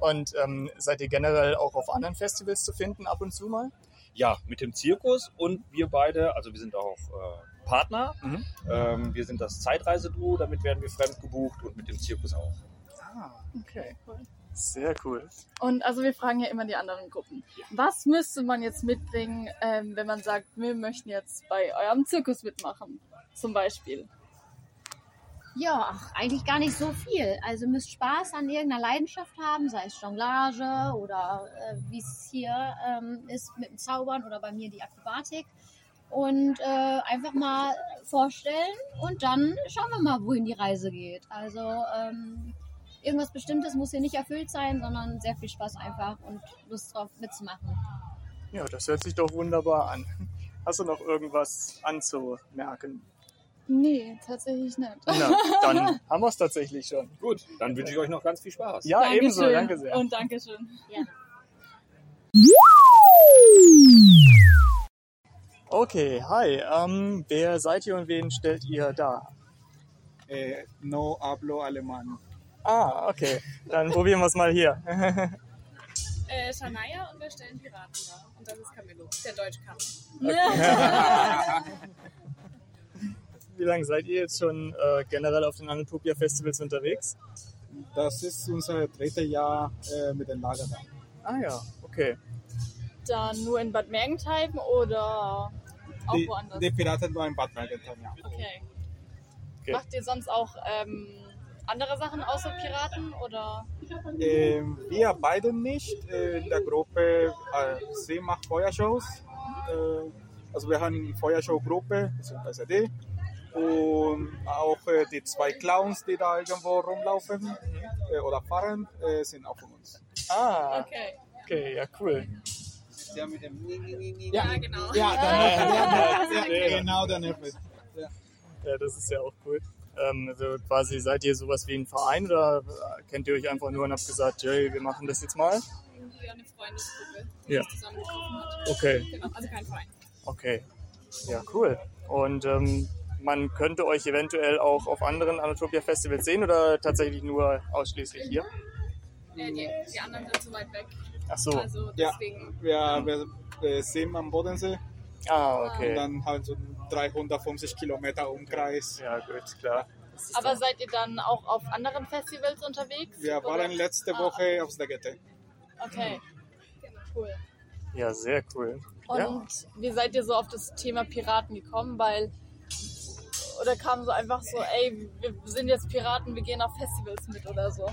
Und ähm, seid ihr generell auch auf anderen Festivals zu finden ab und zu mal? Ja, mit dem Zirkus und wir beide, also wir sind auch äh, Partner. Ähm, wir sind das Zeitreiseduo, damit werden wir fremd gebucht und mit dem Zirkus auch. Ah, okay. Sehr cool. Und also wir fragen ja immer die anderen Gruppen. Was müsste man jetzt mitbringen, ähm, wenn man sagt, wir möchten jetzt bei eurem Zirkus mitmachen? Zum Beispiel. Ja, ach, eigentlich gar nicht so viel. Also ihr müsst Spaß an irgendeiner Leidenschaft haben, sei es Jonglage oder äh, wie es hier ähm, ist mit dem Zaubern oder bei mir die Akrobatik. Und äh, einfach mal vorstellen und dann schauen wir mal, wohin die Reise geht. Also ähm, irgendwas Bestimmtes muss hier nicht erfüllt sein, sondern sehr viel Spaß einfach und Lust drauf mitzumachen. Ja, das hört sich doch wunderbar an. Hast du noch irgendwas anzumerken? Nee, tatsächlich nicht. Na, dann haben wir es tatsächlich schon. Gut, dann wünsche ich euch noch ganz viel Spaß. Ja, ebenso. Danke sehr. Und Dankeschön. Ja. Okay, hi. Ähm, wer seid ihr und wen stellt ihr da? Eh, no hablo alemán. Ah, okay. Dann probieren wir es mal hier. Äh, Shania und wir stellen Piraten dar. Und das ist Camillo, der Deutsch kann. Wie lange seid ihr jetzt schon äh, generell auf den Anotopia Festivals unterwegs? Das ist unser drittes Jahr äh, mit dem Lager da. Ah ja, okay. Dann nur in Bad Mergentheim oder auch Die, woanders? die Piraten nur in Bad Mergentheim, ja. Okay. Okay. Macht ihr sonst auch ähm, andere Sachen außer Piraten oder? Ähm, wir beide nicht. Äh, in der Gruppe, äh, sie macht Feuershows. Äh, also wir haben eine Feuershow-Gruppe, beziehungsweise die. Und auch äh, die zwei Clowns, die da irgendwo rumlaufen äh, oder fahren, äh, sind auch von uns. Ah, okay. Okay, ja, cool. Der mit dem Ja, genau. Ja, der der, genau der Neffe. Ja, das ist ja auch cool. Ähm, also quasi seid ihr sowas wie ein Verein oder äh, kennt ihr euch einfach nur und habt gesagt, hey, wir machen das jetzt mal? Irgendwie eine Freundesgruppe, die Ja. sich zusammengetroffen hat. Okay. Genau, also kein Verein. Okay. Ja, cool. Und ähm, man könnte euch eventuell auch auf anderen Anatopia-Festivals sehen oder tatsächlich nur ausschließlich hier? Äh, die, die anderen sind zu weit weg. Ach so. Also Ja, deswegen. wir, wir, wir sind am Bodensee. Ah, okay. Und dann halt so 350 Kilometer Umkreis. Ja, gut, klar. Aber seid ihr dann auch auf anderen Festivals unterwegs? Wir oder? waren letzte Ah, Woche auf der Gette. Okay, cool. Ja, sehr cool. Und ja. wie seid ihr so auf das Thema Piraten gekommen? Weil, oder kam so einfach so, ey, wir sind jetzt Piraten, wir gehen auf Festivals mit oder so?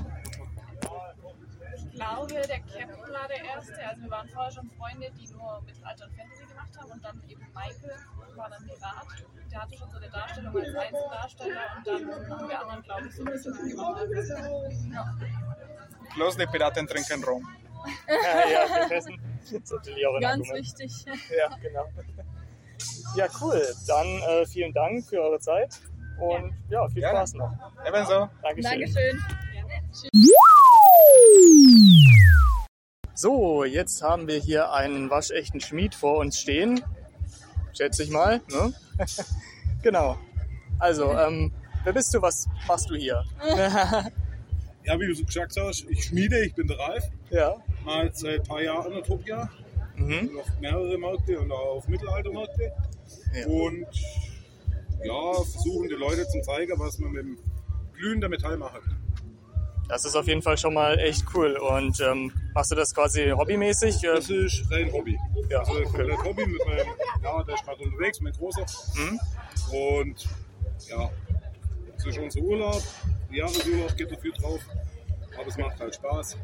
Ich glaube, der Captain war der Erste. Also wir waren vorher schon Freunde, die nur Mittelalter und Fantasy gemacht haben. Und dann eben Michael war dann Pirat. Der hatte schon so eine Darstellung als Einzeldarsteller. Und dann haben wir anderen, glaube ich, so ein bisschen mitgemacht. Ja. Bloß die Piraten trinken Rum. ja, ja, das ist natürlich auch ein Ganz Argument. wichtig. Ja, genau. Ja, cool. Dann äh, vielen Dank für eure Zeit und ja, viel Gerne. Spaß noch. Ebenso. Dankeschön. Dankeschön. So, jetzt haben wir hier einen waschechten Schmied vor uns stehen. Schätze ich mal. Ne? genau. Also, ähm, wer bist du? Was machst du hier? Ja, wie du so gesagt hast, ich schmiede, ich bin der Ralf. Ja. Mal seit ein paar Jahren Anatopia. Mhm. Auf mehrere Märkte und auch auf Mittelaltermärkte. Und ja, versuchen die Leute zu zeigen, was man mit dem glühender Metall macht. Das ist auf jeden Fall schon mal echt cool. Und ähm, machst du das quasi hobbymäßig? Das ist rein Hobby. Ja, also okay. komplett Hobby mit meinem, ja, der ist gerade unterwegs, mein Großer. Mhm. Und ja, es ist unser Urlaub. Jahresurlaub geht dafür drauf. Aber es macht halt Spaß.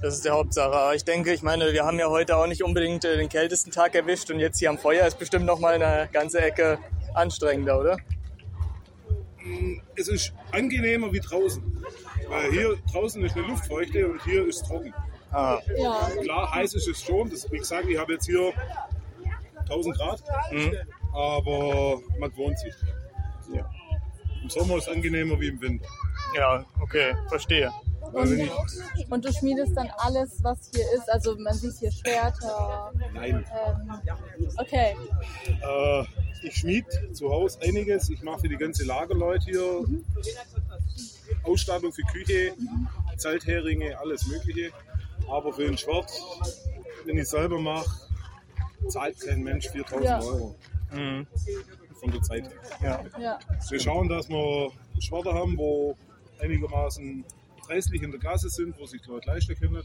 Das ist die Hauptsache. Aber ich denke, ich meine, wir haben ja heute auch nicht unbedingt äh, den kältesten Tag erwischt und jetzt hier am Feuer ist bestimmt noch mal eine ganze Ecke anstrengender, oder? Es ist angenehmer wie draußen. Weil hier draußen ist eine Luftfeuchte und hier ist trocken. Ah. Ja. Klar, heiß ist es schon. Das, wie gesagt, ich habe jetzt hier 1000 Grad. Aber man wohnt sich. Ja. Im Sommer ist es angenehmer wie im Winter. Ja, okay, verstehe. Und, und du schmiedest dann alles, was hier ist. Also man sieht hier Schwerter. Nein. Ähm, okay. Äh, ich schmied zu Hause einiges. Ich mache für die ganze Lagerleute hier Ausstattung für Küche, Zeltheringe, alles Mögliche. Aber für ein Schwert, wenn ich selber mache, zahlt kein Mensch 4000 Ja. Euro. Von der Zeit her. Ja. Ja. Wir schauen, dass wir Schwerter haben, wo einigermaßen preislich in der Klasse sind, wo sich die Leute leisten können,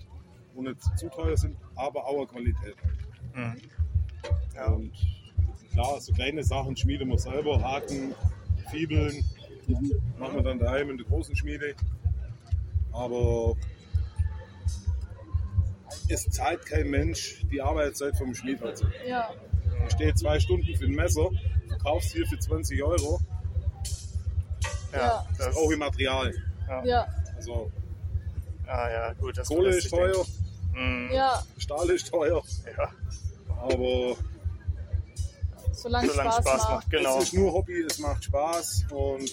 wo nicht zu teuer sind, aber auch eine Qualität. Mhm. Und klar, so kleine Sachen schmieden wir selber, Haken, Fiebeln, machen wir dann daheim in der großen Schmiede. Aber es zahlt kein Mensch die Arbeitszeit vom Schmied. Also. Ja. Ich stehe zwei Stunden für ein Messer, verkaufst hier für 20 Euro. Ja. Das brauche ich Material. Ja. Also, Ah ja, gut. Das Kohle ist teuer. Mhm. Ja. Stahl ist teuer. Ja. Aber Solange Solange Spaß, Spaß macht. macht, genau. es ist nur Hobby, es macht Spaß und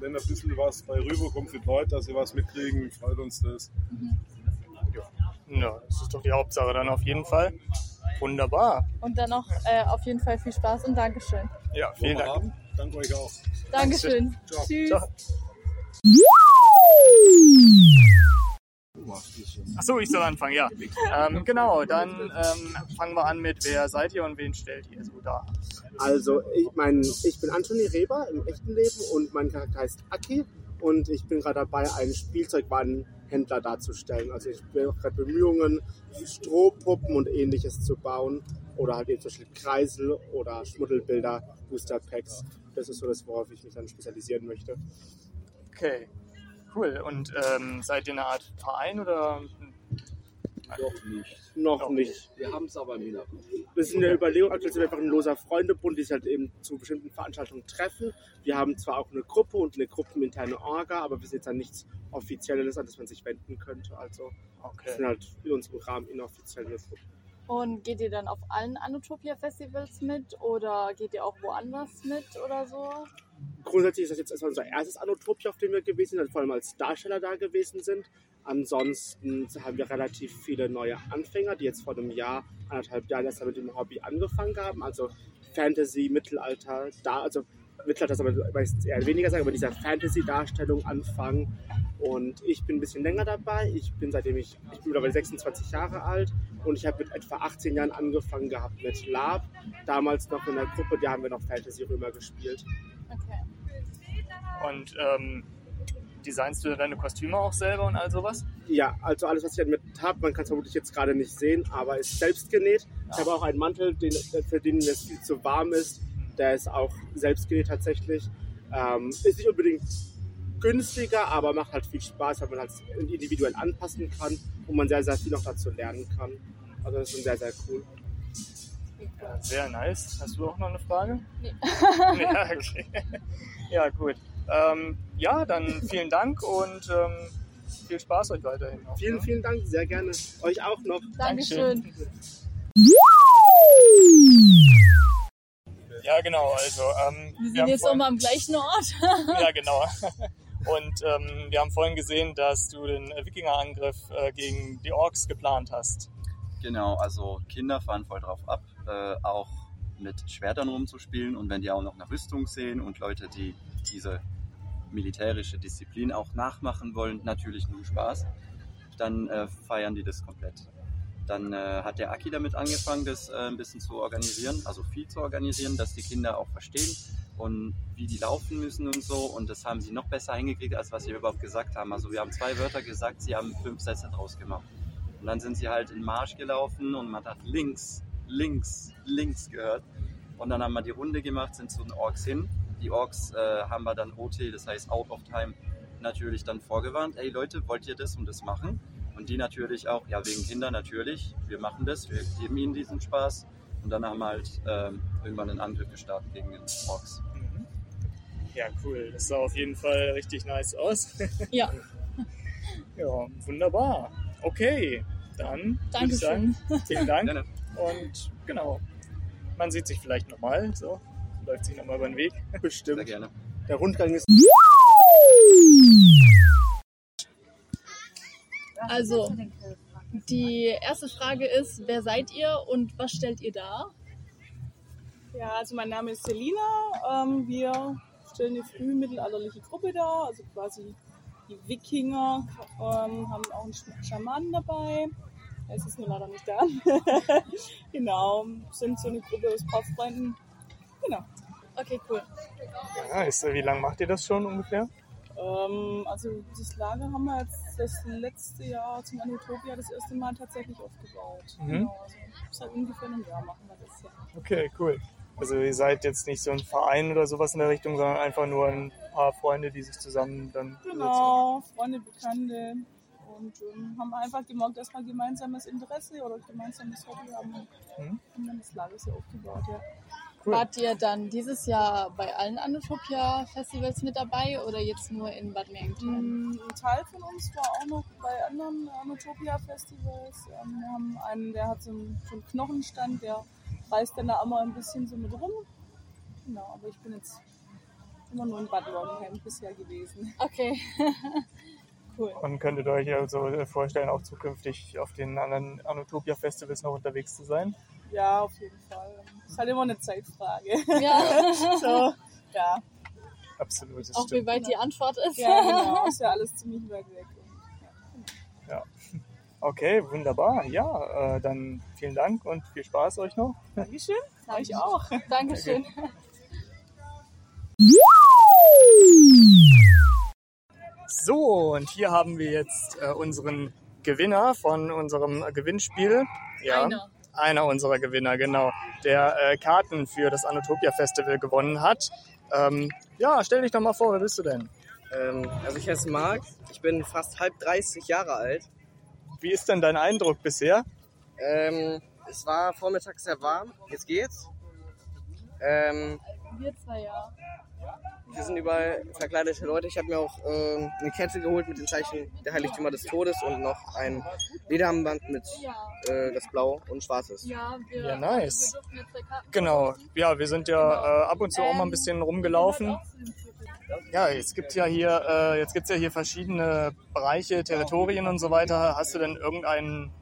wenn ein bisschen was bei rüberkommt für die Leute, dass sie was mitkriegen, freut uns das. Ja, das ist doch die Hauptsache dann auf jeden Fall. Wunderbar. Und dann noch äh, auf jeden Fall viel Spaß und Dankeschön. Ja, vielen Dank. Danke euch auch. Dankeschön. Ciao. Tschüss. Ciao. Achso, ich soll anfangen, ja. Ähm, genau, dann ähm, fangen wir an mit, wer seid ihr und wen stellt ihr so dar? Also, ich, mein, ich bin Anthony Reber im echten Leben und mein Charakter heißt Aki und ich bin gerade dabei, einen Spielzeugwarenhändler darzustellen. Also, ich bin gerade Bemühungen, Strohpuppen und ähnliches zu bauen oder halt eben zum Beispiel Kreisel oder Schmuddelbilder, Booster-Packs. Das ist so das, worauf ich mich dann spezialisieren möchte. Okay, cool. Und ähm, seid ihr eine Art Verein oder? Noch nicht. Noch nicht. Wir haben es aber im. Wir sind in der Überlegung, aktuell sind wir einfach ein loser Freundebund, die sich halt eben zu bestimmten Veranstaltungen treffen. Wir haben zwar auch eine Gruppe und eine gruppeninterne Orga, aber wir sind jetzt an nichts Offizielles, an das man sich wenden könnte. Also Okay. sind halt in unserem Rahmen inoffiziell eine Gruppe. Und geht ihr dann auf allen Anotopia-Festivals mit oder geht ihr auch woanders mit oder so? Grundsätzlich ist das jetzt erstmal unser erstes Anotopia, auf dem wir gewesen sind, vor allem als Darsteller da gewesen sind. Ansonsten haben wir relativ viele neue Anfänger, die jetzt vor einem Jahr, anderthalb Jahren erst mit dem Hobby angefangen haben. Also Fantasy, Mittelalter, da, also Mittelalter soll man meistens eher weniger sagen, aber dieser Fantasy-Darstellung anfangen. Und ich bin ein bisschen länger dabei. Ich bin seitdem ich, ich bin mittlerweile 26 Jahre alt und ich habe mit etwa 18 Jahren angefangen gehabt mit Lab. Damals noch in der Gruppe, da haben wir noch Fantasy-Römer gespielt. Und ähm, designst du deine Kostüme auch selber und all sowas? Ja, also alles, was ich mit habe, man kann es vermutlich jetzt gerade nicht sehen, aber ist selbst genäht. Ich habe auch einen Mantel, den, für den es viel zu warm ist. Der ist auch selbst genäht tatsächlich. Ähm, ist nicht unbedingt günstiger, aber macht halt viel Spaß, weil man halt individuell anpassen kann und man sehr, sehr viel noch dazu lernen kann. Also das ist schon sehr, sehr cool. Ja, sehr nice. Hast du auch noch eine Frage? Nee. ja, okay. Ja, gut. Ähm, ja, dann vielen Dank und ähm, viel Spaß euch weiterhin. Noch, Vielen, ne? vielen Dank, sehr gerne. Euch auch noch. Dankeschön. Ja, genau. Also, ähm, Wir sind haben jetzt auch vorhin- mal am gleichen Ort. ja, genau. Und ähm, wir haben vorhin gesehen, dass du den Wikingerangriff äh, gegen die Orks geplant hast. Genau, also Kinder fahren voll drauf ab, äh, auch mit Schwertern rumzuspielen und wenn die auch noch eine Rüstung sehen und Leute, die diese militärische Disziplin auch nachmachen wollen, natürlich nur Spaß, dann äh, feiern die das komplett. Dann äh, hat der Aki damit angefangen, das äh, ein bisschen zu organisieren, also viel zu organisieren, dass die Kinder auch verstehen und wie die laufen müssen und so. Und das haben sie noch besser hingekriegt, als was wir überhaupt gesagt haben. Also wir haben zwei Wörter gesagt, sie haben fünf Sätze draus gemacht. Und dann sind sie halt in Marsch gelaufen und man hat links, links, links gehört. Und dann haben wir die Runde gemacht, sind zu den Orks hin. Die Orks äh, haben wir dann OT, das heißt Out of Time, natürlich dann vorgewarnt. Ey Leute, wollt ihr das und das machen? Und die natürlich auch, ja wegen Kinder natürlich, wir machen das, wir geben ihnen diesen Spaß. Und dann haben wir halt ähm, irgendwann einen Angriff gestartet gegen den Orks. Ja, cool. Das sah auf jeden Fall richtig nice aus. Ja. ja, wunderbar. Okay, dann würde ich sagen, vielen Dank. Und genau, man sieht sich vielleicht nochmal. So, läuft sich nochmal über den Weg. Bestimmt. Sehr gerne. Der Rundgang ist. Also, die erste Frage ist, wer seid ihr und was stellt ihr dar? Ja, also mein Name ist Selina. Ähm, wir stellen eine frühmittelalterliche Gruppe dar, also quasi die Wikinger, ähm, haben auch einen Sch- Schamanen dabei. Es ist nur leider nicht da. genau, sind so eine Gruppe aus Paarfreunden. Genau. Okay, cool. Nice. Wie lange macht ihr das schon ungefähr? Ähm, also das Lager haben wir jetzt das letzte Jahr zum Anutopia das erste Mal tatsächlich aufgebaut. Mhm. Genau, also seit ungefähr einem Jahr machen wir das ja. Okay, cool. Also ihr seid jetzt nicht so ein Verein oder sowas in der Richtung, sondern einfach nur ein paar Freunde, die sich zusammen dann Genau, Freunde, Bekannte und ähm, haben einfach gemerkt, dass wir gemeinsames Interesse oder gemeinsames Hobby haben und Mhm. haben dann das Lager so aufgebaut, ja. Wart ihr dann dieses Jahr bei allen Anotopia-Festivals mit dabei oder jetzt nur in Bad Mergentheim? Mm, Ein Teil von uns war auch noch bei anderen Anotopia-Festivals. Ähm, wir haben einen, der hat so einen, so einen Knochenstand, der reist dann da immer ein bisschen so mit rum. Genau, aber ich bin jetzt immer nur in Bad Mergentheim bisher gewesen. Okay. cool. Und könntet ihr euch also vorstellen, auch zukünftig auf den anderen Anotopia-Festivals noch unterwegs zu sein? Ja, auf jeden Fall. Ist halt immer eine Zeitfrage. Ja. so, ja. Absolut, das Auch wie stimmt. weit die Antwort ist. Ja, genau. Ist ja alles ziemlich weit weg. Ja. Okay, wunderbar. Ja, äh, dann vielen Dank und viel Spaß euch noch. Dankeschön. Euch auch. Dankeschön. So, und hier haben wir jetzt äh, unseren Gewinner von unserem äh, Gewinnspiel. Ja, Einer. Einer unserer Gewinner, genau. Der äh, Karten für das Anotopia Festival gewonnen hat. Ähm, ja, stell dich doch mal vor, wer bist du denn? Ähm, also ich heiße Marc, ich bin fast halb 30 Jahre alt. Wie ist denn dein Eindruck bisher? Ähm, es war vormittags sehr warm, jetzt geht's. Ähm, Wir zwei ja. Hier sind überall verkleidete Leute. Ich habe mir auch ähm, eine Kette geholt mit den Zeichen der Heiligtümer des Todes und noch ein Lederarmband mit äh, das Blau und Schwarz ist. Ja, wir, Ja, nice. Genau, ja, wir sind ja äh, ab und zu auch mal ein bisschen rumgelaufen. Ja, jetzt gibt's ja hier, äh, jetzt gibt's ja hier verschiedene Bereiche, Territorien und so weiter. Hast du denn irgendeinen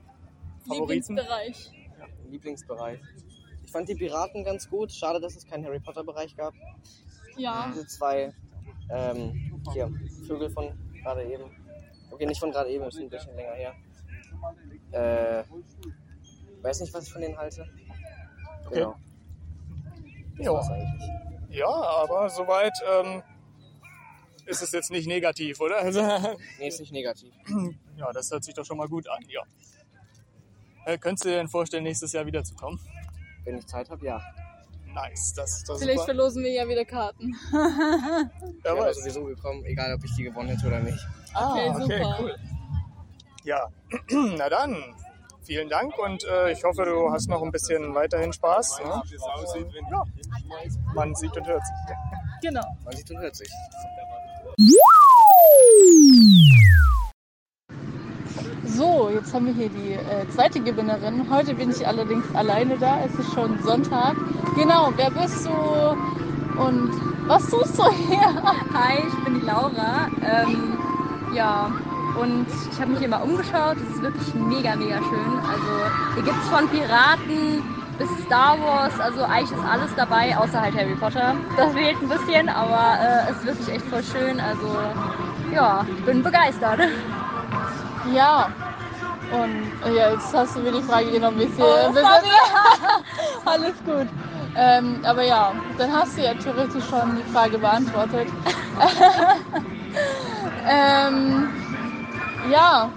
Favoriten? Lieblingsbereich. Lieblingsbereich. Ich fand die Piraten ganz gut. Schade, dass es keinen Harry Potter Bereich gab. Ja. Diese zwei ähm, hier, Vögel von gerade eben. Okay, nicht von gerade eben, ist ein bisschen länger her. Äh, weiß nicht, was ich von denen halte. Okay. Genau. Eigentlich. Ja, aber soweit ähm, ist es jetzt nicht negativ, oder? Also, Nee, ist nicht negativ. ja, das hört sich doch schon mal gut an, ja. Äh, könntest du dir denn vorstellen, nächstes Jahr wiederzukommen? Wenn ich Zeit habe, ja. Nice, das, das Vielleicht super. verlosen wir ja wieder Karten. Ich wäre weiß. sowieso gekommen, egal ob ich die gewonnen hätte oder nicht. Ah, Okay, okay, super. cool. Ja, na dann, vielen Dank und äh, ich hoffe, du hast noch ein bisschen weiterhin Spaß. Ne? Ja, man sieht und hört sich. Genau. Man sieht und hört sich. So, jetzt haben wir hier die äh, zweite Gewinnerin. Heute bin ich allerdings alleine da. Es ist schon Sonntag. Genau, wer bist du und was tust du hier? Hi, ich bin die Laura. Ähm, ja, und ich habe mich hier mal umgeschaut. Es ist wirklich mega, mega schön. Also hier gibt es von Piraten bis Star Wars. Also eigentlich ist alles dabei, außer halt Harry Potter. Das fehlt ein bisschen, aber äh, es ist wirklich echt voll schön. Also ja, ich bin begeistert. Ja. Und ja, jetzt hast du mir die Frage genommen, wie viel. Oh, Alles gut. Ähm, aber ja, dann hast du ja theoretisch schon die Frage beantwortet. ähm, ja,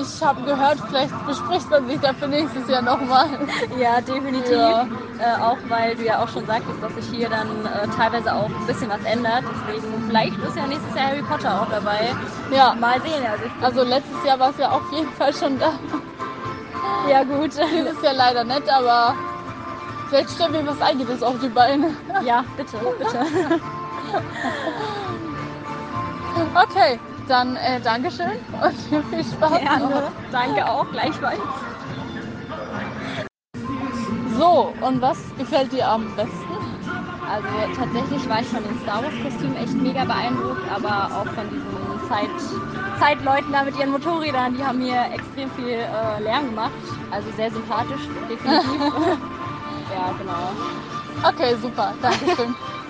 ich habe gehört, vielleicht bespricht man sich dafür nächstes Jahr nochmal. Ja, definitiv. Ja. Äh, auch weil du ja auch schon sagtest, dass sich hier dann äh, teilweise auch ein bisschen was ändert. Deswegen, vielleicht ist ja nächstes Jahr Harry Potter auch dabei. Ja. Mal sehen. Also, Also letztes Jahr war es ja auf jeden Fall schon da. Ja gut. Dieses Jahr leider nicht, aber vielleicht stellen wir was Eigenes auf die Beine. Ja, bitte, bitte. Okay, dann äh, Dankeschön und viel Spaß. Gerne. noch. Danke auch, gleichfalls. So, und was gefällt dir am besten? Also tatsächlich war ich von den Star Wars Kostümen echt mega beeindruckt, aber auch von diesen Zeit Zeitleuten da mit ihren Motorrädern, die haben mir extrem viel äh, Lärm gemacht. Also sehr sympathisch, definitiv. ja, genau. Okay, super, Dankeschön.